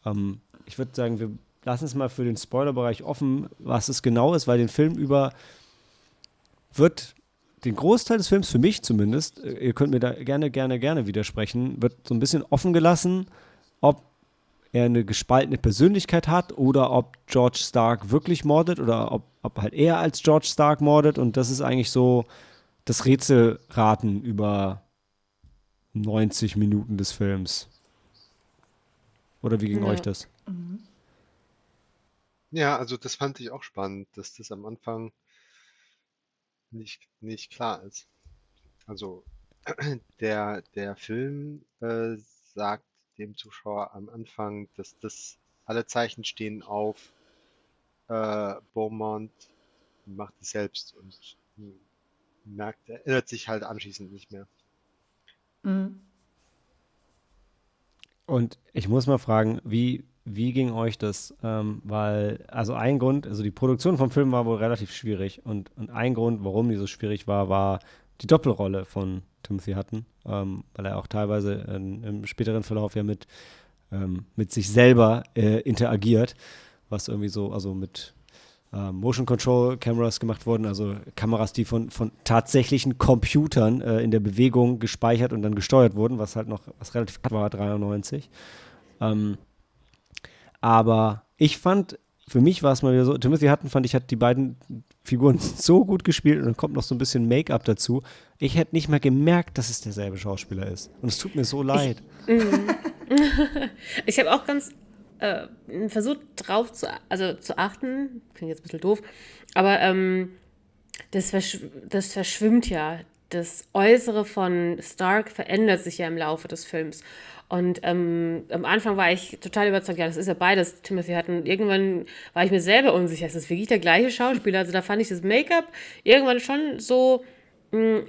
[SPEAKER 1] ähm, ich würde sagen, wir lassen es mal für den Spoilerbereich offen, was es genau ist, weil den Film über wird den Großteil des Films, für mich zumindest, äh, ihr könnt mir da gerne, gerne, gerne widersprechen, wird so ein bisschen offen gelassen, ob er eine gespaltene Persönlichkeit hat oder ob George Stark wirklich mordet oder ob, ob halt er als George Stark mordet. Und das ist eigentlich so das Rätselraten über 90 Minuten des Films. Oder wie ging
[SPEAKER 2] Ja.
[SPEAKER 1] euch das?
[SPEAKER 4] Ja, also das fand ich auch spannend, dass das am Anfang nicht, nicht klar ist. Also der, der Film äh, sagt dem Zuschauer am Anfang, dass das alle Zeichen stehen auf äh, Beaumont macht es selbst und merkt, erinnert sich halt anschließend nicht mehr.
[SPEAKER 3] Mhm.
[SPEAKER 1] Und ich muss mal fragen, wie, wie ging euch das? Ähm, weil, also ein Grund, also die Produktion vom Film war wohl relativ schwierig und, und ein Grund, warum die so schwierig war, war die Doppelrolle von Timothy Hutton, ähm, weil er auch teilweise in, im späteren Verlauf ja mit, ähm, mit sich selber äh, interagiert, was irgendwie so, also mit äh, Motion Control Cameras gemacht wurden, also Kameras, die von, von tatsächlichen Computern äh, in der Bewegung gespeichert und dann gesteuert wurden, was halt noch, was relativ war, 93. Ähm, aber ich fand, für mich war es mal wieder so, Timothy Hutton fand ich, hat die beiden Figuren so gut gespielt und dann kommt noch so ein bisschen Make-up dazu. Ich hätte nicht mal gemerkt, dass es derselbe Schauspieler ist. Und es tut mir so leid.
[SPEAKER 2] Ich habe auch ganz äh, versucht drauf zu, also zu achten, klingt jetzt ein bisschen doof, aber ähm, das, verschw das verschwimmt ja. Das Äußere von Stark verändert sich ja im Laufe des Films. Und ähm, am Anfang war ich total überzeugt, ja, das ist ja beides Timothy Hutton. Irgendwann war ich mir selber unsicher, ist das wirklich der gleiche Schauspieler? Also da fand ich das Make-up irgendwann schon so, mh,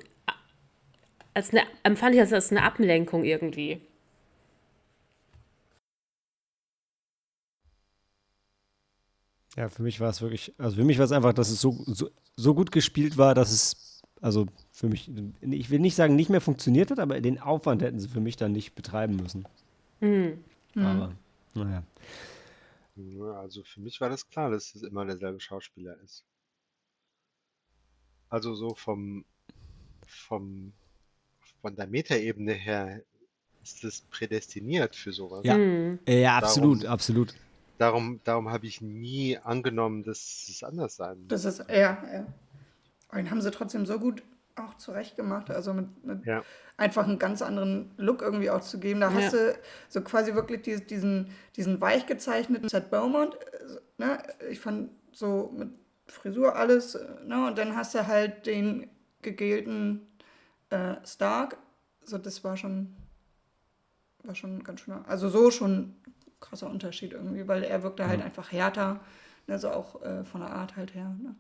[SPEAKER 2] als eine, empfand ich das als eine Ablenkung irgendwie.
[SPEAKER 1] Ja, für mich war es wirklich, also für mich war es einfach, dass es so, so, so gut gespielt war, dass es, also für mich, ich will nicht sagen, nicht mehr funktioniert hat, aber den Aufwand hätten sie für mich dann nicht betreiben müssen. Aber, naja.
[SPEAKER 4] Ja, also für mich war das klar, dass es immer derselbe Schauspieler ist. Also so vom, vom, von der Metaebene her ist es prädestiniert für sowas.
[SPEAKER 1] Ja,
[SPEAKER 2] Hm.
[SPEAKER 1] ja, absolut,
[SPEAKER 4] Darum-
[SPEAKER 1] absolut.
[SPEAKER 4] Darum, darum habe ich nie angenommen, dass es anders sein muss.
[SPEAKER 3] Das ist, ja, ja. Und den haben sie trotzdem so gut auch zurecht gemacht. Also mit, mit
[SPEAKER 4] Ja.
[SPEAKER 3] einfach einen ganz anderen Look irgendwie auch zu geben. Da hast
[SPEAKER 2] Ja.
[SPEAKER 3] du so quasi wirklich die, diesen, diesen weich gezeichneten Seth Beaumont. äh, Ne? Ich fand so mit Frisur alles. äh, Ne? Und dann hast du halt den gegelten äh, Stark. So, das war schon, war schon ganz schön. Also so schon krasser Unterschied irgendwie, weil er wirkte halt einfach härter. Also auch äh, von der Art halt her. Ne?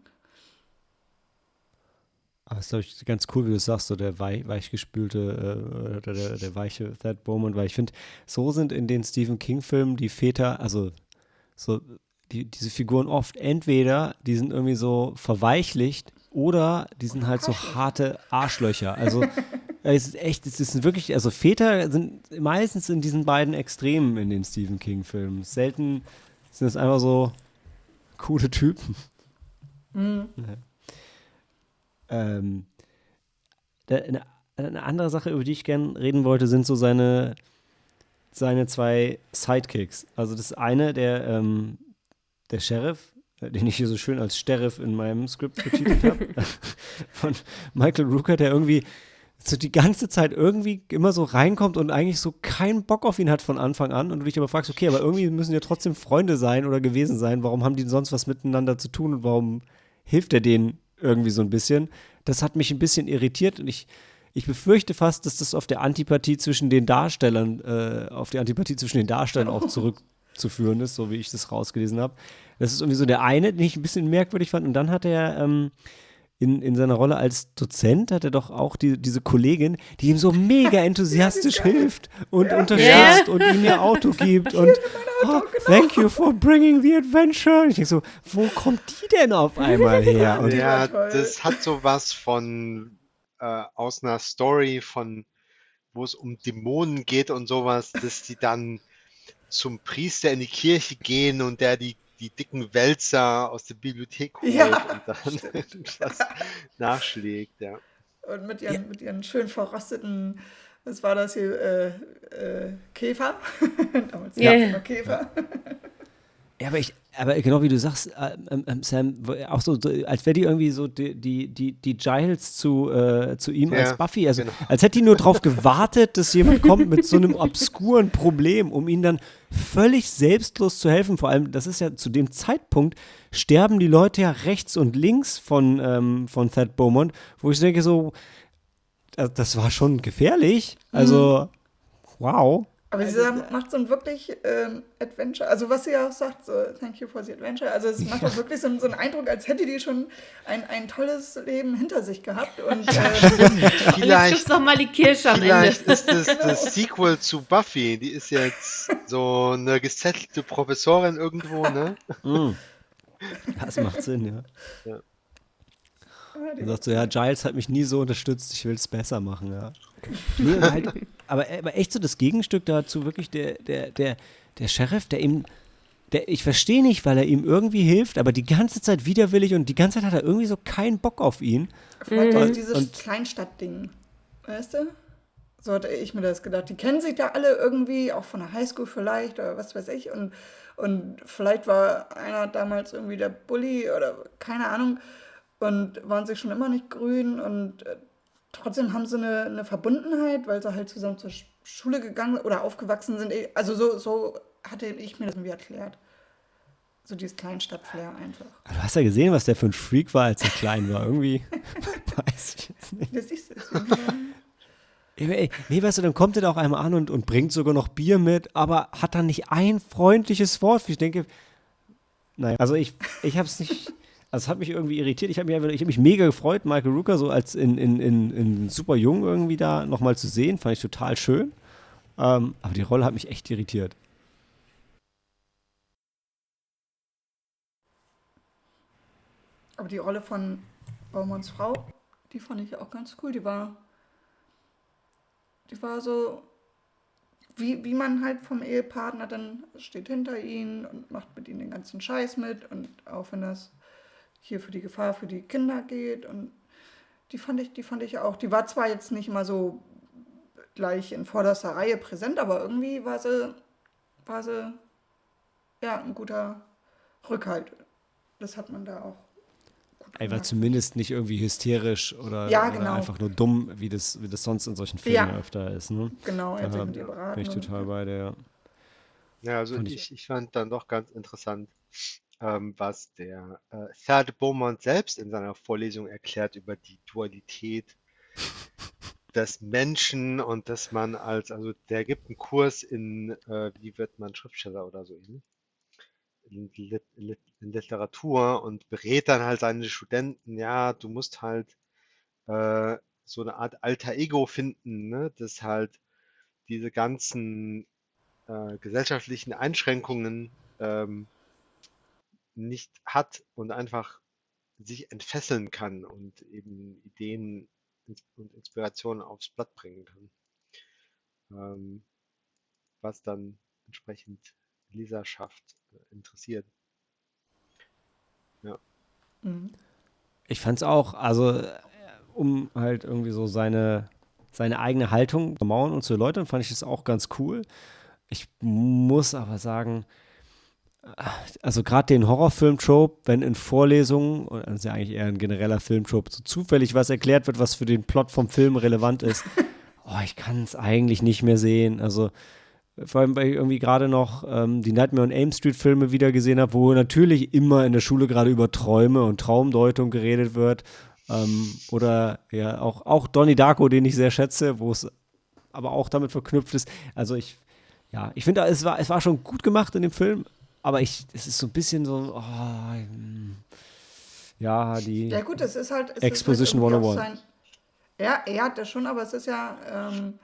[SPEAKER 1] Aber es ist, glaube ich, ganz cool, wie du sagst, so der weich, weichgespülte äh, oder der, der weiche Thad Bowman, weil ich finde, so sind in den Stephen King-Filmen die Väter, also so die, diese Figuren oft entweder, die sind irgendwie so verweichlicht oder die sind halt so harte Arschlöcher. Also es ist echt, es ist wirklich, also Väter sind meistens in diesen beiden Extremen in den Stephen King-Filmen. Selten sind es einfach so coole Typen. Ähm, eine, eine andere Sache, über die ich gerne reden wollte, sind so seine, seine zwei Sidekicks. Also das eine, der, ähm, der Sheriff, äh, den ich hier so schön als Sheriff in meinem Skript betitelt habe, von Michael Rooker, der irgendwie so die ganze Zeit irgendwie immer so reinkommt und eigentlich so keinen Bock auf ihn hat von Anfang an und du dich aber fragst, okay, aber irgendwie müssen ja trotzdem Freunde sein oder gewesen sein, warum haben die denn sonst was miteinander zu tun und warum hilft er denen irgendwie so ein bisschen? Das hat mich ein bisschen irritiert und ich, ich befürchte fast, dass das auf der Antipathie zwischen den Darstellern, äh, auf die Antipathie zwischen den Darstellern auch zurückzuführen ist, so wie ich das rausgelesen habe. Das ist irgendwie so der eine, den ich ein bisschen merkwürdig fand und dann hat er ähm, in, in seiner Rolle als Dozent hat er doch auch die, diese Kollegin, die ihm so mega enthusiastisch hilft und unterstützt und ihm ihr Auto gibt und oh, thank you for bringing the adventure. Und ich denke so, wo kommt die denn auf einmal her? Und
[SPEAKER 4] Ja, das hat so was von äh, aus einer Story von, wo es um Dämonen geht und sowas, dass die dann zum Priester in die Kirche gehen und der die die dicken Wälzer aus der Bibliothek holt
[SPEAKER 3] Ja,
[SPEAKER 4] und dann irgendwas nachschlägt, ja.
[SPEAKER 3] Und mit ihren, mit ihren schön verrosteten, was war das hier, äh, äh, Käfer? Damals
[SPEAKER 2] Ja,
[SPEAKER 3] ja,
[SPEAKER 2] ja.
[SPEAKER 3] Käfer.
[SPEAKER 1] Ja, aber ich, aber genau wie du sagst, äh, ähm, ähm, Sam, auch so, so als wäre die irgendwie so die, die, die, die Giles zu, äh, zu ihm
[SPEAKER 4] Ja,
[SPEAKER 1] als Buffy. Also
[SPEAKER 4] genau.
[SPEAKER 1] als hätte die nur darauf gewartet, dass jemand kommt mit so einem obskuren Problem, um ihnen dann völlig selbstlos zu helfen. Vor allem, das ist ja zu dem Zeitpunkt, sterben die Leute ja rechts und links von, ähm, von Thad Beaumont, wo ich denke so, äh, das war schon gefährlich. Also, wow.
[SPEAKER 3] Aber sie sagt- macht so ein wirklich ähm, Adventure, also was sie ja auch sagt, so thank you for the adventure, also es macht auch wirklich so, einen- so einen Eindruck, als hätte die schon ein, ein tolles Leben hinter sich gehabt und äh,
[SPEAKER 2] Und jetzt gibt's
[SPEAKER 4] Vielleicht,
[SPEAKER 2] noch mal die Kirsche am Ende.
[SPEAKER 4] vielleicht ist das das Sequel zu Buffy. Die ist jetzt so eine gesettelte Professorin irgendwo, ne?
[SPEAKER 1] Mm. Das macht Sinn, ja. Er sagt so, ja, Giles hat mich nie so unterstützt, ich will es besser machen, ja. Nee, aber, halt, aber, aber echt so das Gegenstück dazu, wirklich der, der, der, der Sheriff, der ihm, der, ich verstehe nicht, weil er ihm irgendwie hilft, aber die ganze Zeit widerwillig und die ganze Zeit hat er irgendwie so keinen Bock auf ihn.
[SPEAKER 3] vielleicht
[SPEAKER 1] Und-
[SPEAKER 3] ist dieses Kleinstadtding, weißt du? So hatte ich mir das gedacht. Die kennen sich da alle irgendwie, auch von der Highschool vielleicht oder was weiß ich. Und, und vielleicht war einer damals irgendwie der Bully oder keine Ahnung und waren sich schon immer nicht grün und äh, trotzdem haben sie eine, eine Verbundenheit, weil sie halt zusammen zur Sch- Schule gegangen oder aufgewachsen sind. Also so, so hatte ich mir das irgendwie erklärt. So dieses Kleinstadt-Flair einfach.
[SPEAKER 1] Aber Du hast ja gesehen, was der für ein Freak war, als er klein war. Irgendwie weiß ich jetzt nicht.
[SPEAKER 3] Das ist es.
[SPEAKER 1] Ey, Nee, weißt du, dann kommt er da auch einmal an und, und bringt sogar noch Bier mit, aber hat dann nicht ein freundliches Wort. Ich denke, naja, also ich, ich habe es nicht, also es hat mich irgendwie irritiert. Ich habe mich, hab mich mega gefreut, Michael Rooker so als in, in, in, in super jung irgendwie da nochmal zu sehen. Fand ich total schön. Ähm, aber die Rolle hat mich echt irritiert.
[SPEAKER 3] Aber die Rolle von Baumanns Frau, die fand ich auch ganz cool. Die war, die war so, wie, wie man halt vom Ehepartner dann steht hinter ihnen und macht mit ihnen den ganzen Scheiß mit und auch wenn das hier für die Gefahr für die Kinder geht und die fand ich, die fand ich auch. Die war zwar jetzt nicht mal so gleich in vorderster Reihe präsent, aber irgendwie war sie, war sie ja ein guter Rückhalt. Das hat man da auch. gemacht.
[SPEAKER 1] zumindest nicht irgendwie hysterisch oder,
[SPEAKER 3] Ja,
[SPEAKER 1] oder
[SPEAKER 3] genau.
[SPEAKER 1] einfach nur dumm, wie das, wie das sonst in solchen Filmen
[SPEAKER 3] Ja.
[SPEAKER 1] öfter ist. Ne?
[SPEAKER 3] Genau, er hat sich
[SPEAKER 1] Da bin
[SPEAKER 3] beraten.
[SPEAKER 1] ich total bei der. Ja.
[SPEAKER 4] Ja, also
[SPEAKER 1] Fand ich-
[SPEAKER 4] ich, fand dann doch ganz interessant, was der äh, Thad Beaumont selbst in seiner Vorlesung erklärt über die Dualität des Menschen und dass man als, also der gibt einen Kurs in, äh, wie wird man Schriftsteller oder so ähnlich, in, Lit in Literatur und berät dann halt seine Studenten, ja, du musst halt äh, so eine Art alter Ego finden, ne, das halt diese ganzen äh, gesellschaftlichen Einschränkungen ähm, nicht hat und einfach sich entfesseln kann und eben Ideen und Inspirationen aufs Blatt bringen kann. Ähm, was dann entsprechend Leserschaft äh, interessiert.
[SPEAKER 3] Mhm.
[SPEAKER 1] Ich fand es auch, also äh, um halt irgendwie so seine, seine eigene Haltung zu mauern und zu erläutern, fand ich das auch ganz cool. Ich muss aber sagen, also gerade den Horrorfilm-Trope, wenn in Vorlesungen, und das ist ja eigentlich eher ein genereller Film-Trope, so zufällig was erklärt wird, was für den Plot vom Film relevant ist, oh, ich kann es eigentlich nicht mehr sehen. Also vor allem, weil ich irgendwie gerade noch ähm, die Nightmare on Elm Street Filme wieder gesehen habe, wo natürlich immer in der Schule gerade über Träume und Traumdeutung geredet wird. Ähm, oder ja, auch, auch Donnie Darko, den ich sehr schätze, wo es aber auch damit verknüpft ist. Also ich, ja, ich finde, es war, es war schon gut gemacht in dem Film, aber ich, es ist so ein bisschen so, oh, ja, die.
[SPEAKER 3] Ja gut, es ist halt... Es
[SPEAKER 1] Exposition
[SPEAKER 3] ist halt irgendwie auch
[SPEAKER 1] 101.
[SPEAKER 3] sein, ja, er hat das schon, aber es ist ja ähm,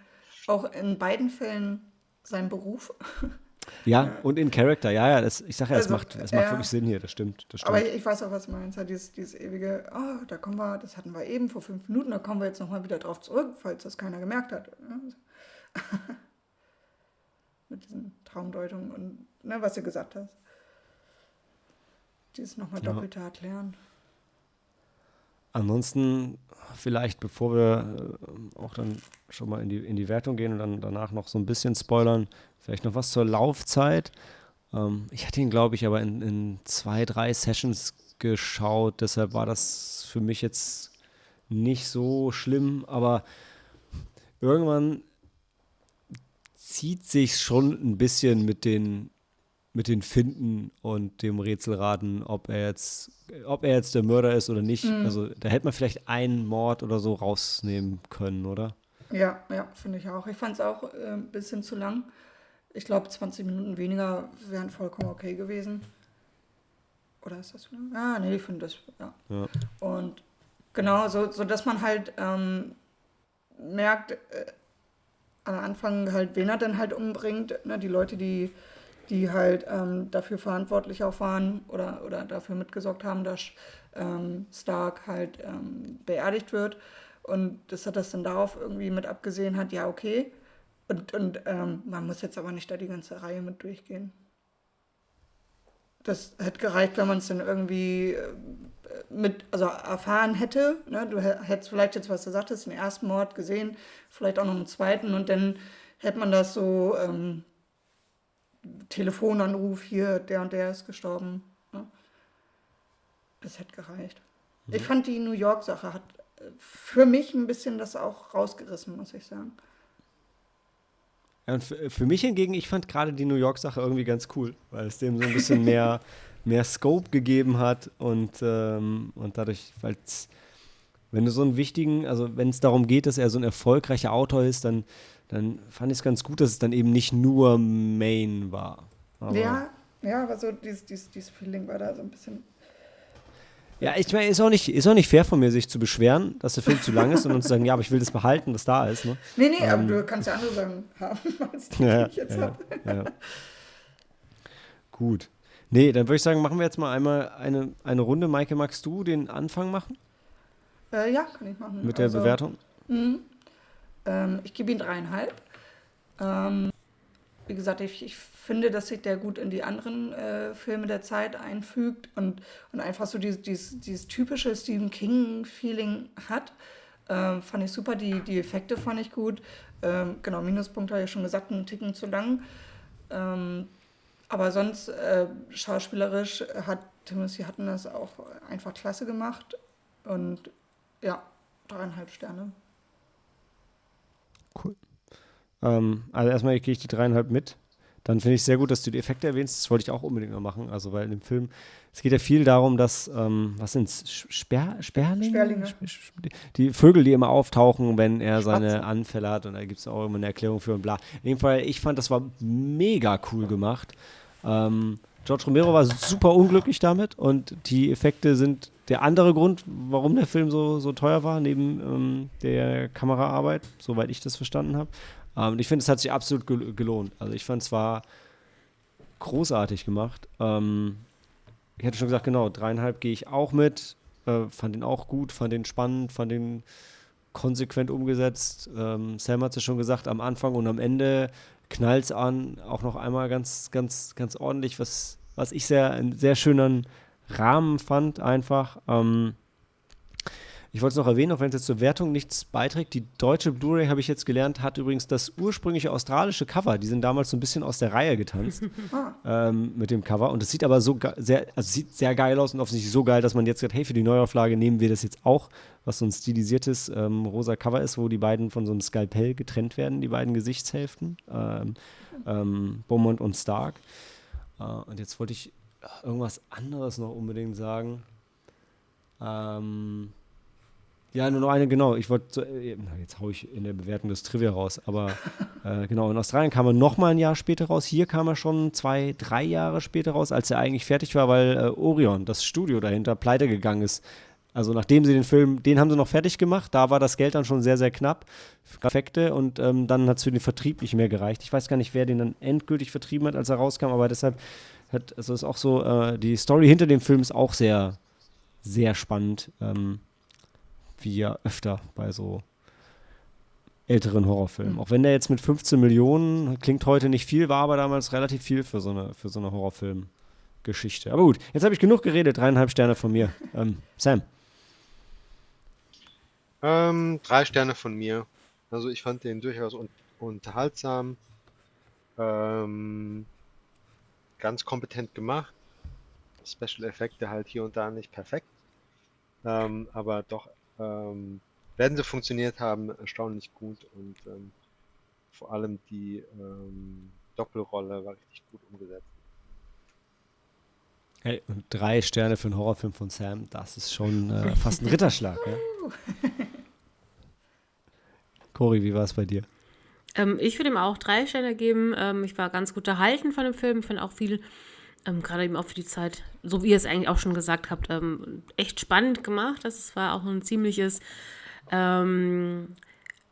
[SPEAKER 3] auch in beiden Fällen sein Beruf.
[SPEAKER 1] Ja, und in Character, ja, ja, das, ich sage ja, es
[SPEAKER 3] Also,
[SPEAKER 1] macht, es macht
[SPEAKER 3] ja.
[SPEAKER 1] wirklich Sinn hier, das stimmt. Das stimmt.
[SPEAKER 3] Aber ich, ich weiß auch, was du meinst. Halt dieses, dieses ewige, oh, da kommen wir, das hatten wir eben vor fünf Minuten, da kommen wir jetzt nochmal wieder drauf zurück, falls das keiner gemerkt hat. Mit diesen Traumdeutungen und ne, was du gesagt hast. dieses nochmal
[SPEAKER 1] Ja.
[SPEAKER 3] doppelt erklären.
[SPEAKER 1] Ansonsten vielleicht, bevor wir äh, auch dann schon mal in die, in die Wertung gehen und dann danach noch so ein bisschen spoilern, vielleicht noch was zur Laufzeit. Ähm, ich hatte ihn, glaube ich, aber in, in zwei, drei Sessions geschaut, deshalb war das für mich jetzt nicht so schlimm, aber irgendwann zieht sich schon ein bisschen mit den mit den Finden und dem Rätselraten, ob er jetzt, ob er jetzt der Mörder ist oder nicht. Also da hätte man vielleicht einen Mord oder so rausnehmen können, oder?
[SPEAKER 3] Ja, ja, finde ich auch. Ich fand es auch äh, ein bisschen zu lang. Ich glaube, 20 Minuten weniger wären vollkommen okay gewesen. Oder ist das zu lang? Ah, nee, ich finde das, ja.
[SPEAKER 1] Ja.
[SPEAKER 3] Und genau, so, so dass man halt ähm, merkt, äh, am Anfang halt, wen er denn halt umbringt. Ne? Die Leute, die, die halt ähm, dafür verantwortlich auch waren oder, oder dafür mitgesorgt haben, dass ähm, Stark halt ähm, beerdigt wird. Und dass er das dann darauf irgendwie mit abgesehen hat, ja, okay. Und, und ähm, man muss jetzt aber nicht da die ganze Reihe mit durchgehen. Das hätte gereicht, wenn man es dann irgendwie äh, mit, also erfahren hätte. Ne? Du hä- hättest vielleicht jetzt, was du sagtest, den ersten Mord gesehen, vielleicht auch noch einen zweiten und dann hätte man das so, ähm, Telefonanruf hier, der und der ist gestorben. Ne? Das hätte gereicht. Ich fand die New York-Sache hat äh, für mich ein bisschen das auch rausgerissen, muss ich sagen.
[SPEAKER 1] Ja, und für, für mich hingegen, ich fand gerade die New York-Sache irgendwie ganz cool, weil es dem so ein bisschen mehr, mehr Scope gegeben hat und, ähm, und dadurch, weil wenn du so einen wichtigen, also wenn es darum geht, dass er so ein erfolgreicher Autor ist, dann, dann fand ich es ganz gut, dass es dann eben nicht nur Maine war. Aber,
[SPEAKER 3] ja, ja, aber so dieses, dieses, dieses Feeling war da so ein bisschen.
[SPEAKER 1] Ja, ich meine, ist auch, nicht, ist auch nicht fair von mir, sich zu beschweren, dass der Film zu lang ist und dann zu sagen, ja, aber ich will das behalten, was da ist. Ne?
[SPEAKER 3] Nee, nee, aber du kannst ja andere Sachen haben, als die,
[SPEAKER 1] Ja,
[SPEAKER 3] die ich jetzt
[SPEAKER 1] ja,
[SPEAKER 3] habe.
[SPEAKER 1] ja. Gut. Nee, dann würde ich sagen, machen wir jetzt mal einmal eine, eine Runde. Maike, magst du den Anfang machen
[SPEAKER 3] Äh, ja, kann ich machen.
[SPEAKER 1] mit der
[SPEAKER 3] Also,
[SPEAKER 1] Bewertung?
[SPEAKER 3] Ähm, ich gebe ihm dreieinhalb. Ähm, wie gesagt, ich, ich finde, dass sich der gut in die anderen äh, Filme der Zeit einfügt und, und einfach so dieses, dieses, dieses typische Stephen King-Feeling hat. Ähm, fand ich super. Die, die Effekte fand ich gut. Ähm, genau, Minuspunkt habe ich schon gesagt, einen Ticken zu lang. Ähm, aber sonst, äh, schauspielerisch hat Timothy Hutton das auch einfach klasse gemacht. Und ja, dreieinhalb Sterne.
[SPEAKER 1] Cool. Ähm, also erstmal kriege ich die dreieinhalb mit. Dann finde ich sehr gut, dass du die Effekte erwähnst. Das wollte ich auch unbedingt noch machen. Also, weil in dem Film, es geht ja viel darum, dass, ähm, was sind es, Sper Sperlinge?
[SPEAKER 3] Sperlinge.
[SPEAKER 1] Sp- Sp- Die Vögel, die immer auftauchen, wenn er seine
[SPEAKER 3] Spatzen.
[SPEAKER 1] Anfälle hat. Und da gibt es auch immer eine Erklärung für und bla. In dem Fall, ich fand, das war mega cool gemacht. Ähm, George Romero war super unglücklich damit und die Effekte sind der andere Grund, warum der Film so, so teuer war, neben ähm, der Kameraarbeit, soweit ich das verstanden habe. Ähm, ich finde, es hat sich absolut gel gelohnt. Also ich fand es war großartig gemacht. Ähm, ich hätte schon gesagt, genau, dreieinhalb gehe ich auch mit. Äh, fand ihn auch gut, fand ihn spannend, fand ihn konsequent umgesetzt. Ähm, Sam hat es ja schon gesagt, am Anfang und am Ende knallt es an, auch noch einmal ganz, ganz, ganz ordentlich, was, was ich sehr, einen sehr schönen Rahmen fand, einfach. Ähm, ich wollte es noch erwähnen, auch wenn es jetzt zur Wertung nichts beiträgt. Die deutsche Blu-ray, habe ich jetzt gelernt, hat übrigens das ursprüngliche australische Cover. Die sind damals so ein bisschen aus der Reihe getanzt ähm, mit dem Cover. Und es sieht aber so sehr, also sieht sehr geil aus und offensichtlich so geil, dass man jetzt sagt, hey, für die Neuauflage nehmen wir das jetzt auch, was so ein stilisiertes ähm, rosa Cover ist, wo die beiden von so einem Skalpell getrennt werden, die beiden Gesichtshälften. Ähm, ähm, Beaumont und Stark. Äh, und jetzt wollte ich irgendwas anderes noch unbedingt sagen. Ähm, ja, nur noch eine, genau. Ich wollte, äh, jetzt haue ich in der Bewertung das Trivia raus, aber äh, genau, in Australien kam er noch mal ein Jahr später raus. Hier kam er schon zwei, drei Jahre später raus, als er eigentlich fertig war, weil äh, Orion, das Studio dahinter, pleite gegangen ist. Also nachdem sie den Film, den haben sie noch fertig gemacht, da war das Geld dann schon sehr, sehr knapp. Effekte und ähm, dann hat es für den Vertrieb nicht mehr gereicht. Ich weiß gar nicht, wer den dann endgültig vertrieben hat, als er rauskam, aber deshalb hat, also ist auch so, äh, die Story hinter dem Film ist auch sehr, sehr spannend. Ähm, wie ja öfter bei so älteren Horrorfilmen. Auch wenn der jetzt mit 15 Millionen klingt heute nicht viel, war aber damals relativ viel für so eine, für so eine Horrorfilm. Geschichte. Aber gut, jetzt habe ich genug geredet, dreieinhalb Sterne von mir. Ähm, Sam.
[SPEAKER 4] Ähm, drei Sterne von mir. Also ich fand den durchaus un unterhaltsam, ähm, ganz kompetent gemacht. Special Effekte halt hier und da nicht perfekt, ähm, aber doch ähm, werden sie funktioniert haben, erstaunlich gut und ähm, vor allem die ähm, Doppelrolle war richtig gut umgesetzt.
[SPEAKER 1] Hey, und drei Sterne für einen Horrorfilm von Sam, das ist schon äh, fast ein Ritterschlag. ja? Cory, wie war es bei dir?
[SPEAKER 2] Ähm, ich würde ihm auch drei Sterne geben. Ähm, ich war ganz gut erhalten von dem Film. Ich fand auch viel, ähm, gerade eben auch für die Zeit, so wie ihr es eigentlich auch schon gesagt habt, ähm, echt spannend gemacht. Das war auch ein ziemliches. Ähm,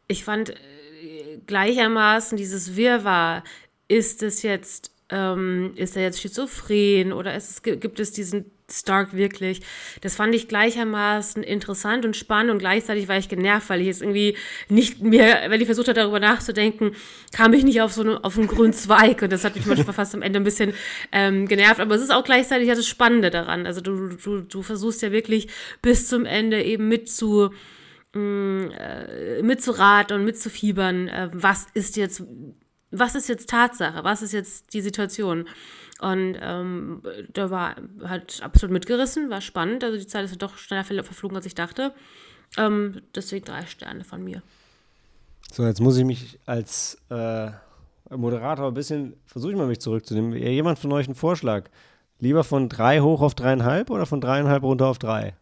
[SPEAKER 2] ich fand äh, gleichermaßen dieses Wirrwarr. Ist es jetzt ähm, ist er jetzt schizophren oder es, gibt es diesen Stark wirklich? Das fand ich gleichermaßen interessant und spannend und gleichzeitig war ich genervt, weil ich jetzt irgendwie nicht mehr, wenn ich versucht habe, darüber nachzudenken, kam ich nicht auf so eine, auf einen grünen Zweig und das hat mich manchmal fast am Ende ein bisschen ähm, genervt. Aber es ist auch gleichzeitig das Spannende daran. Also du, du, du versuchst ja wirklich bis zum Ende eben mit zu mm, äh, mitzuraten und mitzufiebern, äh, was ist jetzt was ist jetzt Tatsache, was ist jetzt die Situation? Und ähm, da war halt absolut mitgerissen, war spannend. Also die Zeit ist doch schneller verflogen, als ich dachte. Ähm, deswegen drei Sterne von mir.
[SPEAKER 1] So, jetzt muss ich mich als äh, Moderator ein bisschen, versuche ich mal mich zurückzunehmen. Jemand von euch einen Vorschlag? Lieber von drei hoch auf dreieinhalb oder von dreieinhalb runter auf drei?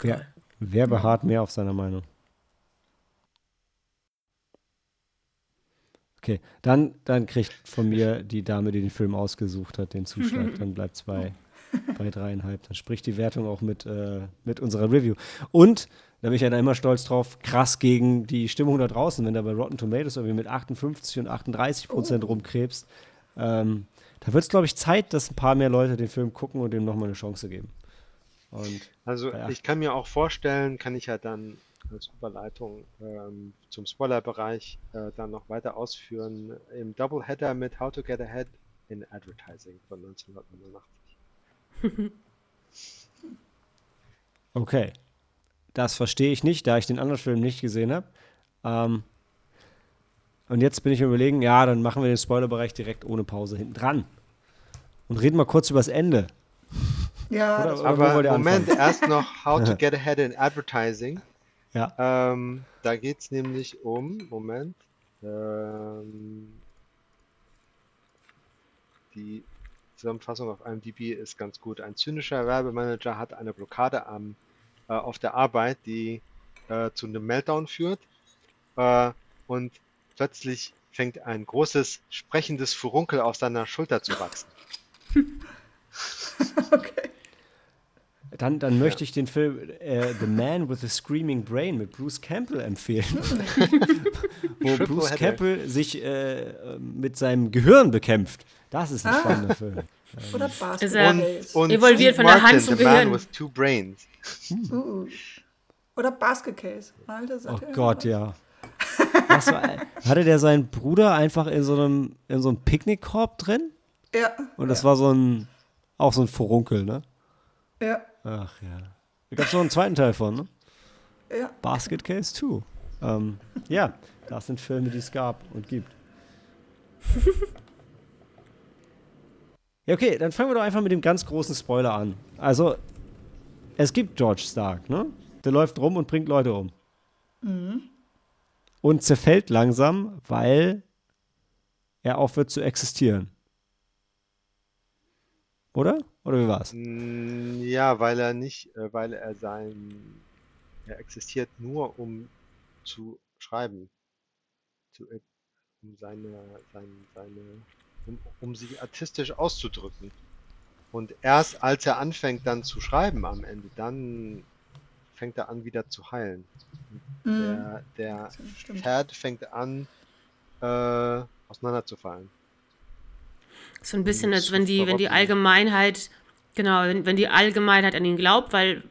[SPEAKER 1] Wer, wer beharrt mehr auf seiner Meinung? Okay, dann, dann kriegt von mir die Dame, die den Film ausgesucht hat, den Zuschlag. Dann bleibt es bei, bei dreieinhalb. Dann spricht die Wertung auch mit, äh, mit unserer Review. Und, da bin ich ja da immer stolz drauf, krass gegen die Stimmung da draußen, wenn da bei Rotten Tomatoes irgendwie mit 58 und 38 Prozent oh. rumkrebst. Ähm, da wird es, glaube ich, Zeit, dass ein paar mehr Leute den Film gucken und dem nochmal eine Chance geben.
[SPEAKER 4] Und also ich kann mir auch vorstellen, kann ich ja dann als Überleitung ähm, zum Spoiler-Bereich äh, dann noch weiter ausführen. Im Doubleheader mit How to Get Ahead in Advertising von 1989.
[SPEAKER 1] okay. Das verstehe ich nicht, da ich den anderen Film nicht gesehen habe. Ähm, und jetzt bin ich überlegen, ja, dann machen wir den Spoiler-Bereich direkt ohne Pause hinten dran. Und reden mal kurz über das Ende.
[SPEAKER 3] Ja,
[SPEAKER 4] oder, oder aber Moment, erst noch How to Get Ahead in Advertising.
[SPEAKER 1] Ja.
[SPEAKER 4] Ähm, da geht es nämlich um, Moment, ähm, die Zusammenfassung auf IMDb ist ganz gut. Ein zynischer Werbemanager hat eine Blockade am, äh, auf der Arbeit, die äh, zu einem Meltdown führt. Äh, und plötzlich fängt ein großes sprechendes Furunkel auf seiner Schulter zu wachsen.
[SPEAKER 3] okay.
[SPEAKER 1] Dann, dann möchte ich den Film äh, The Man with the Screaming Brain mit Bruce Campbell empfehlen. Wo Bruce Campbell sich äh, mit seinem Gehirn bekämpft. Das ist ein ah. spannender Film.
[SPEAKER 3] Oder Basketball.
[SPEAKER 2] Und, und evolviert von der Hand zum Gehirn. Man with
[SPEAKER 4] two brains.
[SPEAKER 3] Uh. Oder Basket Case.
[SPEAKER 1] Alter, oh Gott, ja. War, hatte der seinen Bruder einfach in so einem, in so einem Picknickkorb drin?
[SPEAKER 3] Ja.
[SPEAKER 1] Und das
[SPEAKER 3] ja.
[SPEAKER 1] war so ein, auch so ein Furunkel, ne?
[SPEAKER 3] Ja.
[SPEAKER 1] Ach ja. Da gab es noch einen zweiten Teil von, ne?
[SPEAKER 3] Ja.
[SPEAKER 1] Basket Case 2. Ähm, ja, das sind Filme, die es gab und gibt. ja, okay, dann fangen wir doch einfach mit dem ganz großen Spoiler an. Also, es gibt George Stark, ne? Der läuft rum und bringt Leute um.
[SPEAKER 3] Mhm.
[SPEAKER 1] Und zerfällt langsam, weil er aufhört zu existieren. Oder? Oder wie war's?
[SPEAKER 4] Mm, ja, weil er nicht, äh, weil er sein, er existiert nur, um zu schreiben. Zu, äh, um seine, seine, seine, um, um sich artistisch auszudrücken. Und erst als er anfängt dann zu schreiben am Ende, dann fängt er an wieder zu heilen. Mhm. Der, der Pferd fängt an äh, auseinanderzufallen.
[SPEAKER 2] So ein bisschen, als wenn die, wenn die Allgemeinheit, genau, wenn, wenn die Allgemeinheit an ihn glaubt, weil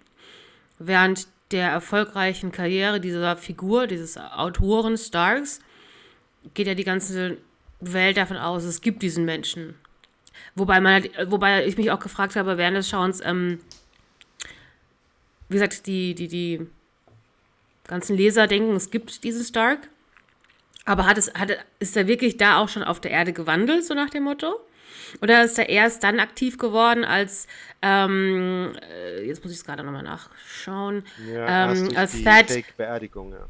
[SPEAKER 2] während der erfolgreichen Karriere dieser Figur, dieses Autoren Starks, geht ja die ganze Welt davon aus, es gibt diesen Menschen. Wobei, man, halt, wobei ich mich auch gefragt habe während des Schauens, ähm, wie gesagt, die, die, die ganzen Leser denken, es gibt diesen Stark. Aber hat es, hat, ist er wirklich da auch schon auf der Erde gewandelt, so nach dem Motto? Oder ist er erst dann aktiv geworden, als, ähm, äh, jetzt muss ich es gerade nochmal nachschauen,
[SPEAKER 4] Ja,
[SPEAKER 2] ähm, als
[SPEAKER 4] die
[SPEAKER 2] Thad,
[SPEAKER 4] Fake-Beerdigung, ja.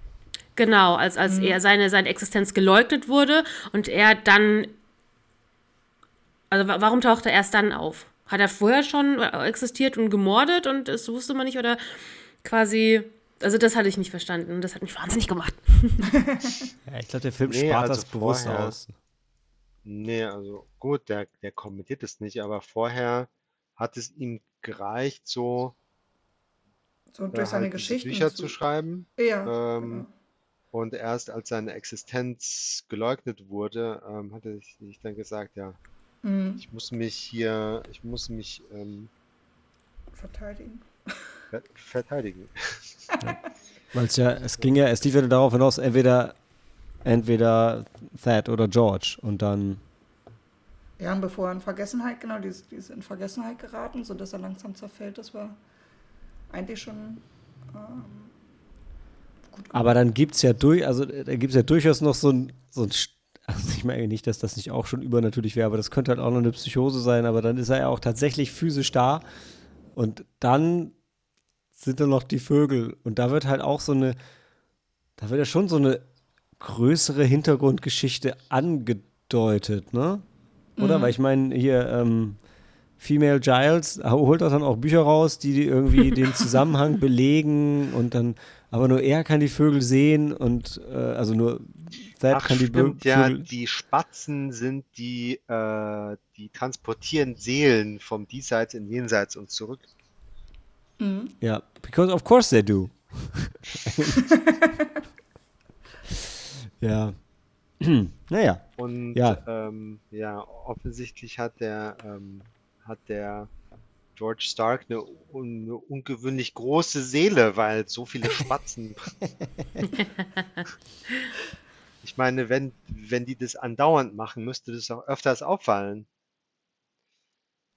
[SPEAKER 2] genau, als, als er seine, seine Existenz geleugnet wurde und er dann, also wa- warum taucht er erst dann auf? Hat er vorher schon äh, existiert und gemordet und das wusste man nicht oder quasi, also das hatte ich nicht verstanden und das hat mich wahnsinnig gemacht.
[SPEAKER 1] Ja, ich glaube, der Film
[SPEAKER 4] Nee,
[SPEAKER 1] spart
[SPEAKER 4] also
[SPEAKER 1] das bewusst aus.
[SPEAKER 4] Nee, also gut, der, der kommentiert es nicht, aber vorher hat es ihm gereicht, so
[SPEAKER 3] So
[SPEAKER 4] äh,
[SPEAKER 3] durch seine
[SPEAKER 4] halt diese
[SPEAKER 3] Geschichten.
[SPEAKER 4] Bücher
[SPEAKER 3] zu,
[SPEAKER 4] zu schreiben.
[SPEAKER 3] Ja.
[SPEAKER 4] Ähm,
[SPEAKER 3] genau.
[SPEAKER 4] Und erst als seine Existenz geleugnet wurde, ähm, hat er sich dann gesagt, ja,
[SPEAKER 3] Mhm.
[SPEAKER 4] ich muss mich hier, ich muss mich ähm,
[SPEAKER 3] Verteidigen.
[SPEAKER 4] ver verteidigen.
[SPEAKER 1] Weil es ja, es ging ja, es lief ja darauf hinaus, entweder, entweder Thad oder George. Und dann,
[SPEAKER 3] Ja, und bevor er in Vergessenheit, genau, die ist, die ist in Vergessenheit geraten, sodass er langsam zerfällt. Das war eigentlich schon ähm, gut
[SPEAKER 1] aber dann gibt es ja durch, also äh, da gibt es ja durchaus noch so ein, so ein also ich meine nicht, dass das nicht auch schon übernatürlich wäre, aber das könnte halt auch noch eine Psychose sein, aber dann ist er ja auch tatsächlich physisch da und dann sind da noch die Vögel und da wird halt auch so eine, da wird ja schon so eine größere Hintergrundgeschichte angedeutet, ne? Oder? Weil ich meine, hier, ähm, Female Giles holt auch dann auch Bücher raus, die irgendwie den Zusammenhang belegen und dann, aber nur er kann die Vögel sehen und äh, also nur Thad
[SPEAKER 4] Ach,
[SPEAKER 1] kann die
[SPEAKER 4] stimmt, ja,
[SPEAKER 1] Vögel.
[SPEAKER 4] die Spatzen sind die, äh, die transportieren Seelen vom Diesseits in Jenseits und zurück.
[SPEAKER 1] Ja, because of course they do. ja. naja.
[SPEAKER 4] Und
[SPEAKER 1] Ja.
[SPEAKER 4] ähm, ja, offensichtlich hat der, ähm, hat der George Stark eine, un eine ungewöhnlich große Seele, weil so viele Spatzen. Ich meine, wenn, wenn die das andauernd machen, müsste das auch öfters auffallen.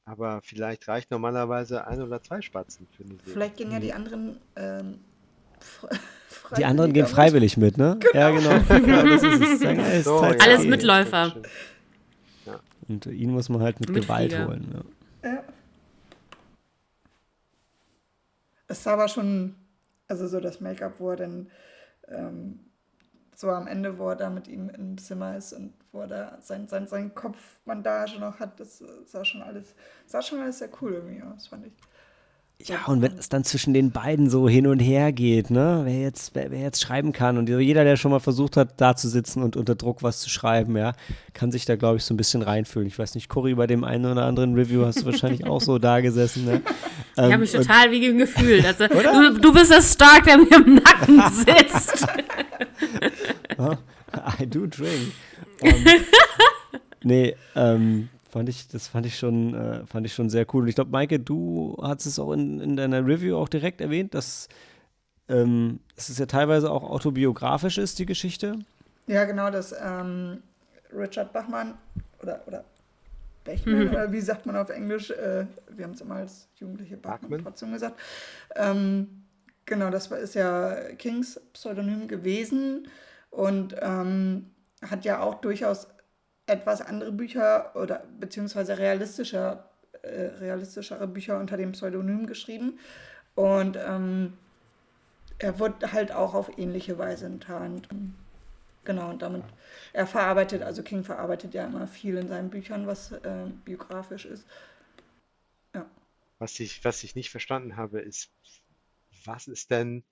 [SPEAKER 4] Aber vielleicht reicht normalerweise ein oder zwei Spatzen für eine Seele.
[SPEAKER 3] Vielleicht gehen ja die anderen ähm,
[SPEAKER 1] Die anderen gehen
[SPEAKER 3] freiwillig
[SPEAKER 1] mit, ne? Ja, genau. Ja, das ist es ist
[SPEAKER 4] So,
[SPEAKER 1] Zeit
[SPEAKER 4] ja,
[SPEAKER 1] zu
[SPEAKER 2] Alles. Mitläufer.
[SPEAKER 1] Und ihn muss man halt mit Gewalt
[SPEAKER 2] Mitflieger.
[SPEAKER 1] holen. Ja.
[SPEAKER 3] mit. Ja. Es sah aber schon, also so das Make-up, wo er dann ähm, so am Ende, wo er da mit ihm im Zimmer ist und wo er da sein, sein, sein Kopfbandage noch hat, das sah schon alles, sah schon alles sehr cool irgendwie aus, fand ich.
[SPEAKER 1] Ja, und wenn es dann zwischen den beiden so hin und her geht, ne, wer jetzt, wer, wer jetzt schreiben kann und jeder, der schon mal versucht hat, da zu sitzen und unter Druck was zu schreiben, ja, kann sich da, glaube ich, so ein bisschen reinfühlen. Ich weiß nicht, Cory, bei dem einen oder anderen Review hast du wahrscheinlich auch so da gesessen, ne?
[SPEAKER 2] Ich habe
[SPEAKER 1] Ähm,
[SPEAKER 2] mich
[SPEAKER 1] und-
[SPEAKER 2] total wie gefühlt. Also, du, du bist der Stark, der mir im Nacken sitzt.
[SPEAKER 1] I do drink. Um, nee, ähm, fand ich, das fand ich schon, äh, fand ich schon sehr cool. Und ich glaube, Maike, du hast es auch in, in deiner Review auch direkt erwähnt, dass ähm, dass es ja teilweise auch autobiografisch ist, die Geschichte.
[SPEAKER 3] Ja, genau, dass ähm, Richard Bachmann oder, oder Bechmann, oder wie sagt man auf Englisch, äh, wir haben es immer als Jugendliche Bachmann,
[SPEAKER 4] Bachmann?
[SPEAKER 3] trotzdem gesagt. Ähm, genau, das war, ist ja Kings Pseudonym gewesen und ähm, hat ja auch durchaus etwas andere Bücher oder beziehungsweise realistischer, äh, realistischere Bücher unter dem Pseudonym geschrieben. Und ähm, er wird halt auch auf ähnliche Weise enttarnt. Genau, und damit, er verarbeitet, also King verarbeitet ja immer viel in seinen Büchern, was äh, biografisch ist.
[SPEAKER 4] Was ich, was ich nicht verstanden habe, ist, was ist denn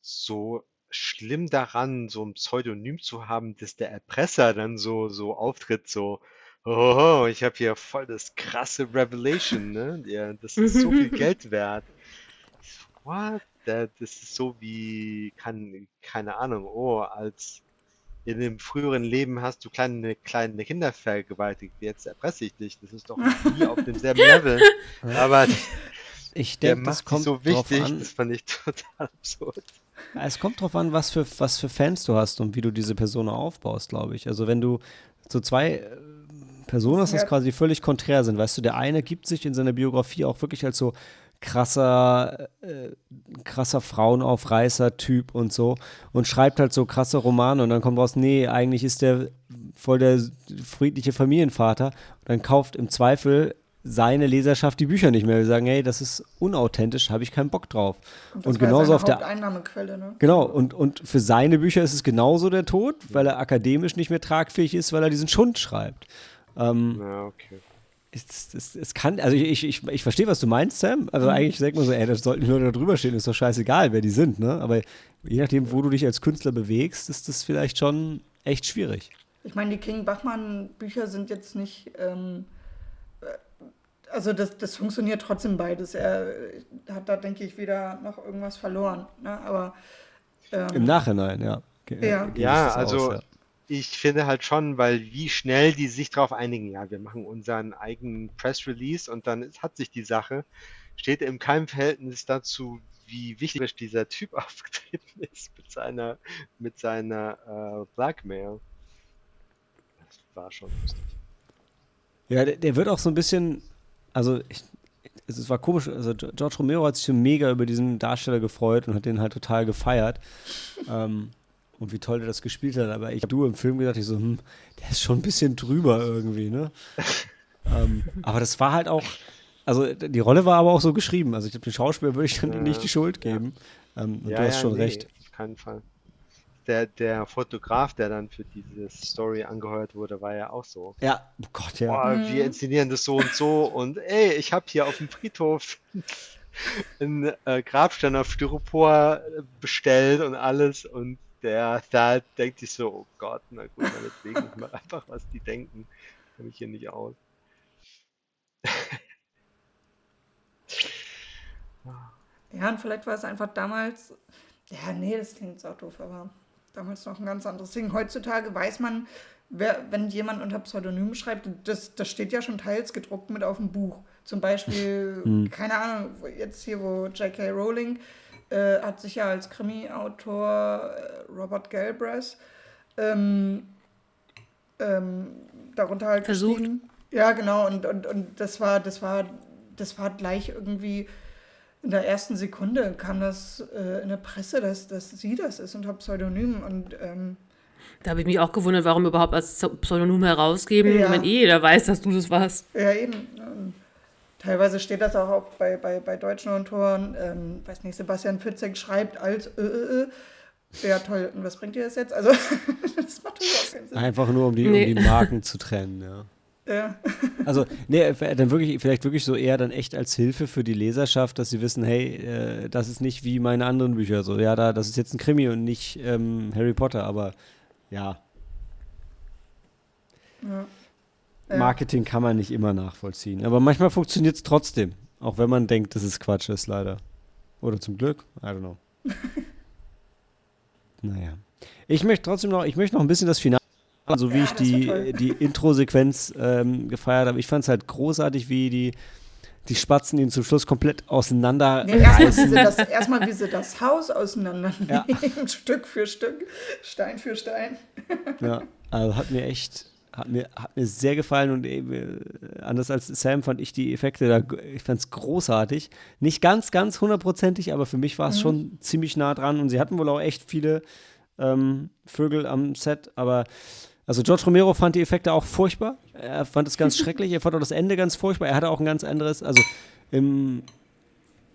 [SPEAKER 4] so schlimm daran, so ein Pseudonym zu haben, dass der Erpresser dann so, so auftritt, so, oh, ich habe hier voll das krasse Revelation, ne? Ja, das ist so viel Geld wert. Ich so, What? Das ist so wie, kann, keine Ahnung, oh, als in dem früheren Leben hast du kleine, kleine Kinder vergewaltigt, jetzt erpresse ich dich. Das ist doch nie auf demselben Level. Aber
[SPEAKER 1] Ich
[SPEAKER 4] der
[SPEAKER 1] denke, das
[SPEAKER 4] macht
[SPEAKER 1] kommt
[SPEAKER 4] so
[SPEAKER 1] drauf
[SPEAKER 4] wichtig,
[SPEAKER 1] an.
[SPEAKER 4] das fand ich total absurd.
[SPEAKER 1] Es kommt drauf an, was für, was für Fans du hast und wie du diese Person aufbaust, glaube ich. Also wenn du so zwei, äh, Personas das
[SPEAKER 3] Ja.
[SPEAKER 1] quasi völlig konträr sind. Weißt du, der eine gibt sich in seiner Biografie auch wirklich als so krasser, äh, krasser Frauenaufreißer-Typ und so und schreibt halt so krasse Romane und dann kommt raus, nee, eigentlich ist der voll der friedliche Familienvater und dann kauft im Zweifel seine Leserschaft die Bücher nicht mehr. Wir sagen, hey, das ist unauthentisch, habe ich keinen Bock drauf. Und,
[SPEAKER 3] das war
[SPEAKER 1] genauso
[SPEAKER 3] seine
[SPEAKER 1] auf der
[SPEAKER 3] Haupteinnahmequelle, ne?
[SPEAKER 1] Genau, und, und für seine Bücher ist es genauso der Tod, weil er akademisch nicht mehr tragfähig ist, weil er diesen Schund schreibt. Ähm,
[SPEAKER 4] Ja, okay.
[SPEAKER 1] es, es, es kann, also ich, ich, ich verstehe, was du meinst, Sam. Also eigentlich denkt man so, ey, das sollten die Leute da drüber stehen, ist doch scheißegal, wer die sind, ne? Aber je nachdem, wo du dich als Künstler bewegst, ist das vielleicht schon echt schwierig.
[SPEAKER 3] Ich meine, die King Bachmann-Bücher sind jetzt nicht. Ähm, äh, also, das, das funktioniert trotzdem beides. Er äh, hat da, denke ich, wieder noch irgendwas verloren. Ne? Aber. Ähm,
[SPEAKER 1] Im Nachhinein, ja. Ge-
[SPEAKER 3] Ja.
[SPEAKER 1] ich
[SPEAKER 4] Ja, also
[SPEAKER 1] aus, ja.
[SPEAKER 4] ich finde halt schon, weil wie schnell die sich darauf einigen, ja, wir machen unseren eigenen Press Release und dann ist, hat sich die Sache, steht im keinem Verhältnis dazu, wie wichtig dieser Typ aufgetreten ist mit seiner, mit seiner äh, Blackmail. Das war schon lustig.
[SPEAKER 1] Ja, der, der wird auch so ein bisschen, also ich, es war komisch, also Ge- George Romero hat sich so mega über diesen Darsteller gefreut und hat den halt total gefeiert. ähm, und wie toll der das gespielt hat. Aber ich habe du im Film gedacht, ich so, hm, der ist schon ein bisschen drüber irgendwie, ne? ähm, aber das war halt auch, also die Rolle war aber auch so geschrieben. Also ich glaube, den Schauspieler würde ich dann
[SPEAKER 4] Ja,
[SPEAKER 1] nicht die Schuld geben. Ähm, und du hast schon
[SPEAKER 4] nee,
[SPEAKER 1] recht.
[SPEAKER 4] Auf keinen Fall. Der, der Fotograf, der dann für diese Story angeheuert wurde, war ja auch so.
[SPEAKER 1] Ja, oh Gott, ja.
[SPEAKER 4] Boah, wir inszenieren das so und so und ey, ich habe hier auf dem Friedhof einen äh, Grabstein auf Styropor äh, bestellt und alles und der da denkt sich so, oh Gott, na gut, meinetwegen, ich mach einfach, was die denken. Komme ich hier nicht aus.
[SPEAKER 3] Ja, und vielleicht war es einfach damals. Ja, nee, das klingt auch doof, aber damals noch ein ganz anderes Ding. Heutzutage weiß man, wer, wenn jemand unter Pseudonym schreibt, das, das steht ja schon teils gedruckt mit auf dem Buch. Zum Beispiel, keine Ahnung, jetzt hier, wo J.K. Rowling äh, hat sich ja als Krimi-Autor äh, Robert Galbraith ähm, ähm, darunter halt
[SPEAKER 2] Versucht.
[SPEAKER 3] Ja, genau, und, und, und das war, das war, das war gleich irgendwie in der ersten Sekunde kam das äh, in der Presse, dass, dass sie das ist unter Pseudonym und ähm,
[SPEAKER 2] Da habe ich mich auch gewundert, warum überhaupt als Pseudonym herausgeben,
[SPEAKER 3] Ja.
[SPEAKER 2] wenn eh jeder weiß, dass du das warst.
[SPEAKER 3] ja eben. Und teilweise steht das auch, auch bei, bei, bei deutschen Autoren, ähm, weiß nicht, Sebastian Fitzek schreibt als äh, äh, äh. Ja, toll. Und was bringt dir das jetzt? Also, das macht überhaupt keinen Sinn.
[SPEAKER 1] Einfach nur, um die,
[SPEAKER 2] Nee.
[SPEAKER 1] um die Marken zu trennen, ja.
[SPEAKER 3] Ja.
[SPEAKER 1] Also, nee, dann wirklich, vielleicht wirklich so eher dann echt als Hilfe für die Leserschaft, dass sie wissen, hey, äh, das ist nicht wie meine anderen Bücher. So, ja, da, das ist jetzt ein Krimi und nicht ähm, Harry Potter, aber ja,
[SPEAKER 3] Ja. Ja.
[SPEAKER 1] Marketing kann man nicht immer nachvollziehen. Aber manchmal funktioniert es trotzdem, auch wenn man denkt, dass es Quatsch ist, leider. Oder zum Glück, I don't know. naja. Ich möchte trotzdem noch, ich möchte noch ein bisschen das Finale, so wie
[SPEAKER 3] Ja,
[SPEAKER 1] ich die, die Intro-Sequenz ähm, gefeiert habe. Ich fand es halt großartig, wie die, die Spatzen ihn zum Schluss komplett auseinander
[SPEAKER 3] Nee, erstmal, wie das, erstmal, wie sie das Haus auseinandernehmen,
[SPEAKER 1] Ja.
[SPEAKER 3] Stück für Stück, Stein für Stein.
[SPEAKER 1] Ja, also hat mir echt, hat mir, hat mir sehr gefallen und eben, äh, anders als Sam fand ich die Effekte da, ich fand es großartig. Nicht ganz, ganz hundertprozentig, aber für mich war es schon ziemlich nah dran und sie hatten wohl auch echt viele ähm, Vögel am Set, aber also George Romero fand die Effekte auch furchtbar. Er fand es ganz schrecklich, er fand auch das Ende ganz furchtbar. Er hatte auch ein ganz anderes, also im,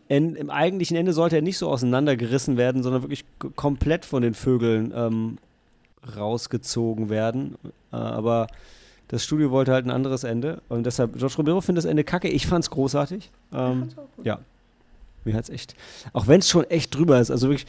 [SPEAKER 1] en, im eigentlichen Ende sollte er nicht so auseinandergerissen werden, sondern wirklich komplett von den Vögeln ähm, rausgezogen werden. Äh, aber das Studio wollte halt ein anderes Ende. Und deshalb, George Romero findet das Ende kacke. Ich fand's großartig. Ähm, ja. Mir hat's echt. Auch wenn es schon echt drüber ist. Also wirklich,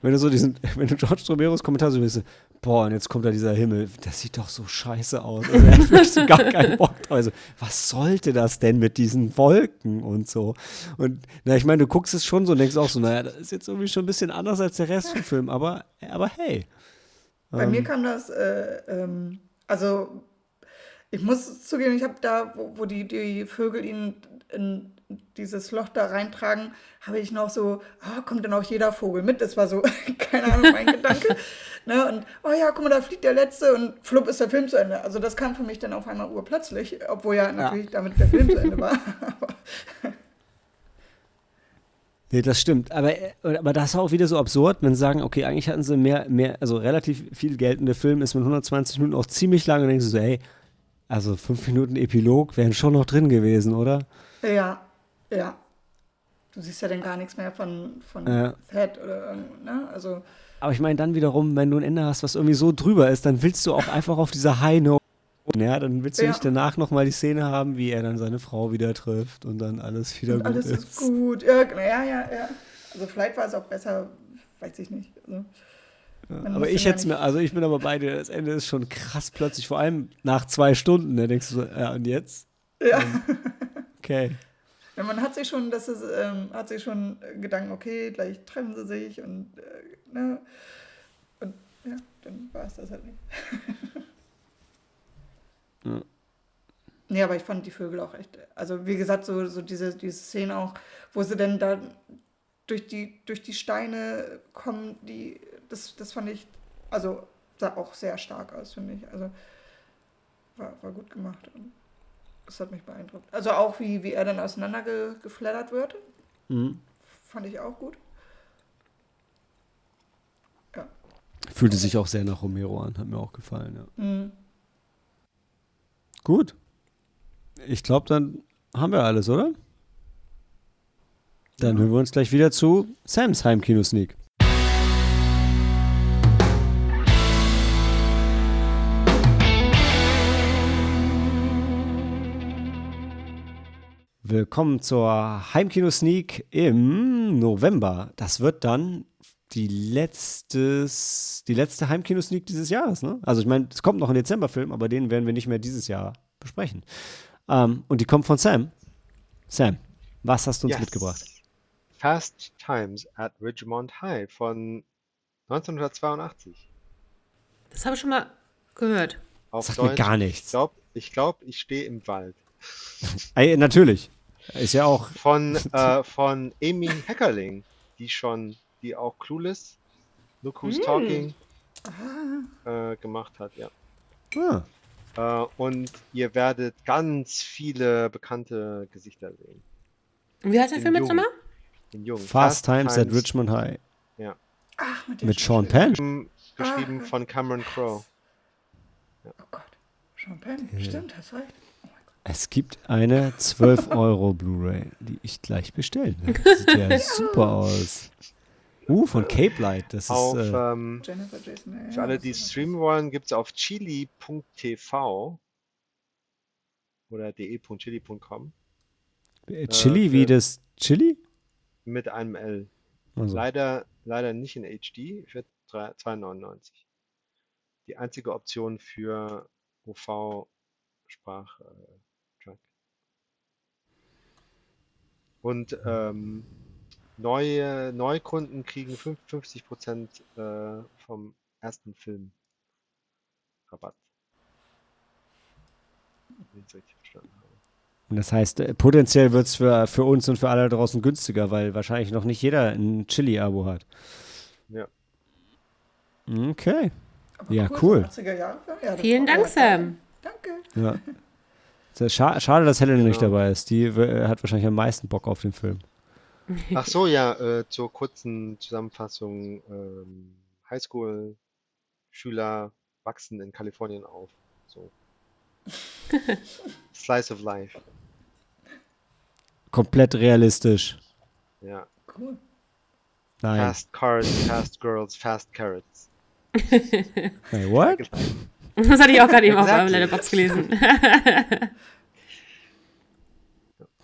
[SPEAKER 1] wenn du so diesen, wenn du George Romeros Kommentar so bist, boah, und jetzt kommt da dieser Himmel, das sieht doch so scheiße aus. Also er so gar keinen Bock drauf. Also, was sollte das denn mit diesen Wolken und so? Und na, ich meine, du guckst es schon so und denkst auch so, naja, das ist jetzt irgendwie schon ein bisschen anders als der Rest vom Film, aber, aber hey.
[SPEAKER 3] Bei
[SPEAKER 1] Ähm.
[SPEAKER 3] mir kam das, äh, ähm, also ich muss zugeben, ich habe da, wo, wo die, die Vögel ihn in, dieses Loch da reintragen, habe ich noch so, oh, kommt dann auch jeder Vogel mit? Das war so, keine Ahnung, mein Gedanke. Ne? Und, oh ja, guck mal, da fliegt der Letzte und flupp ist der Film zu Ende. Also das kam für mich dann auf einmal urplötzlich, obwohl ja natürlich ja. damit der Film zu Ende war.
[SPEAKER 1] Nee, das stimmt. Aber, aber das ist auch wieder so absurd, wenn sie sagen, okay, eigentlich hatten sie mehr, mehr, also relativ viel Geld und der Film ist mit 120 Minuten auch ziemlich lang und denkst du so, ey, also fünf Minuten Epilog wären schon noch drin gewesen, oder?
[SPEAKER 3] Ja, ja. Du siehst ja dann gar nichts mehr von, von ja. Thad oder ne? Also.
[SPEAKER 1] Aber ich meine dann wiederum, wenn du ein Ende hast, was irgendwie so drüber ist, dann willst du auch einfach auf dieser High Note ja, dann willst du ja. nicht danach nochmal die Szene haben, wie er dann seine Frau wieder trifft und dann alles wieder und gut
[SPEAKER 3] alles
[SPEAKER 1] ist.
[SPEAKER 3] Alles ist gut, ja, ja, ja, ja. Also vielleicht war es auch besser, weiß ich nicht. Also,
[SPEAKER 1] ja, aber ich hätte mir, also ich bin aber bei dir, das Ende ist schon krass plötzlich, vor allem nach zwei Stunden, da denkst du so, ja und jetzt?
[SPEAKER 3] Ja.
[SPEAKER 1] okay.
[SPEAKER 3] Ja, man hat sich schon, das ist, ähm, hat sich schon Gedanken, okay, gleich treffen sie sich und, äh, ne, und ja, dann war es das halt nicht. Ja. Nee, aber ich fand die Vögel auch echt. Also, wie gesagt, so, so diese, diese Szene auch, wo sie denn da durch die, durch die Steine kommen, die, das, das fand ich, also sah auch sehr stark aus, finde ich. Also war, war gut gemacht. Und das hat mich beeindruckt. Also auch wie, wie er dann auseinandergeflattert wird. Mhm. Fand ich auch gut.
[SPEAKER 1] Ja. Fühlte sich auch sehr nach Romero an, hat mir auch gefallen, ja. Mhm. Gut. Ich glaube, dann haben wir alles, oder? Dann hören wir uns gleich wieder zu Sams Heimkino-Sneak. Willkommen zur Heimkino-Sneak im November. Das wird dann die, letztes, die letzte Heimkino-Sneak dieses Jahres. Ne? Also ich meine, es kommt noch ein Dezemberfilm, aber den werden wir nicht mehr dieses Jahr besprechen. Ähm, und die kommt von Sam. Sam, was hast du uns yes. mitgebracht?
[SPEAKER 4] Fast Times at Ridgemont High von 1982.
[SPEAKER 2] Das habe ich schon mal gehört.
[SPEAKER 1] Auf Sagt Deutsch, mir gar nichts.
[SPEAKER 4] Ich glaube, ich, glaub, ich stehe im Wald.
[SPEAKER 1] Ey, natürlich. Ist ja auch.
[SPEAKER 4] Von, äh, von Amy Heckerling, die schon die auch Clueless, Look Who's mm. Talking äh, gemacht hat, ja. Ah. Äh, und ihr werdet ganz viele bekannte Gesichter sehen.
[SPEAKER 2] Wie heißt der Film jetzt nochmal?
[SPEAKER 1] Fast, Fast Times, Times, at Richmond High.
[SPEAKER 4] Ja.
[SPEAKER 3] Ach, mit,
[SPEAKER 1] mit Sean Penn.
[SPEAKER 4] Geschrieben ah. von Cameron Crowe.
[SPEAKER 3] Ja. Oh Gott. Sean Penn, ja. stimmt, hast recht.
[SPEAKER 1] Es gibt eine 12 Euro Blu-ray, die ich gleich bestellen werde. Sieht ja super aus. Uh, von Cape Light. Das
[SPEAKER 4] auf,
[SPEAKER 1] ist.
[SPEAKER 4] Äh, ähm, für alle, die streamen wollen, gibt es auf chili.tv oder de.chili.com.
[SPEAKER 1] Äh, Chili äh, wie das Chili?
[SPEAKER 4] Mit einem L. Also. Leider, leider nicht in HD für 2,99. Die einzige Option für OV-Sprachtrack. Und ähm, Neue Neukunden kriegen 50 Prozent äh, vom ersten Film Rabatt. Wenn ich richtig verstanden habe.
[SPEAKER 1] Und das heißt, äh, potenziell wird es für, für uns und für alle draußen günstiger, weil wahrscheinlich noch nicht jeder ein Chili-Abo hat.
[SPEAKER 4] Ja.
[SPEAKER 1] Okay. Aber ja, cool.
[SPEAKER 2] Ja, Vielen Dank, Sam.
[SPEAKER 3] Danke.
[SPEAKER 1] Ja. Schade, dass Helen nicht dabei ist. Die hat wahrscheinlich am meisten Bock auf den Film.
[SPEAKER 4] Ach so, ja, äh, zur kurzen Zusammenfassung. Ähm, Highschool-Schüler wachsen in Kalifornien auf. So. Slice of Life.
[SPEAKER 1] Komplett realistisch.
[SPEAKER 4] Ja.
[SPEAKER 3] Cool.
[SPEAKER 1] Nein.
[SPEAKER 4] Fast Cars, Fast Girls, Fast Carrots.
[SPEAKER 1] hey, what?
[SPEAKER 2] Das hatte ich auch gerade eben exactly. auf meinem Letterbox gelesen.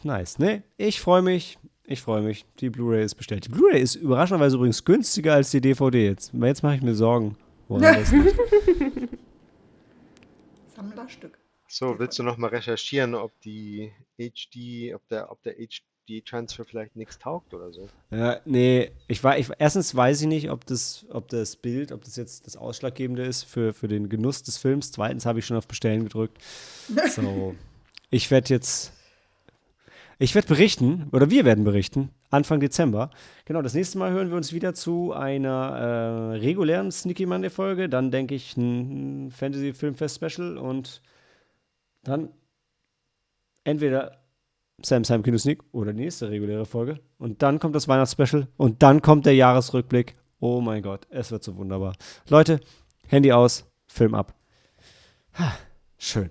[SPEAKER 1] nice. Ne, ich freue mich. Ich freue mich. Die Blu-ray ist bestellt. Die Blu-ray ist überraschenderweise übrigens günstiger als die DVD jetzt. Jetzt mache ich mir Sorgen.
[SPEAKER 3] Sammlerstück.
[SPEAKER 4] So, willst du noch mal recherchieren, ob die HD, ob der, ob der HD-Transfer vielleicht nichts taugt oder so?
[SPEAKER 1] Ja, nee, ich war, ich, erstens weiß ich nicht, ob das, ob das Bild, ob das jetzt das Ausschlaggebende ist für, für den Genuss des Films. Zweitens habe ich schon auf Bestellen gedrückt. So, ich werde jetzt Ich werde berichten, oder wir werden berichten, Anfang Dezember. Genau, das nächste Mal hören wir uns wieder zu einer äh, regulären Sneaky Monday-Folge. Dann denke ich ein Fantasy-Filmfest-Special und dann entweder Sam Sam Kino Sneak oder die nächste reguläre Folge. Und dann kommt das Weihnachtsspecial und dann kommt der Jahresrückblick. Oh mein Gott, es wird so wunderbar. Leute, Handy aus, Film ab. Ha, schön.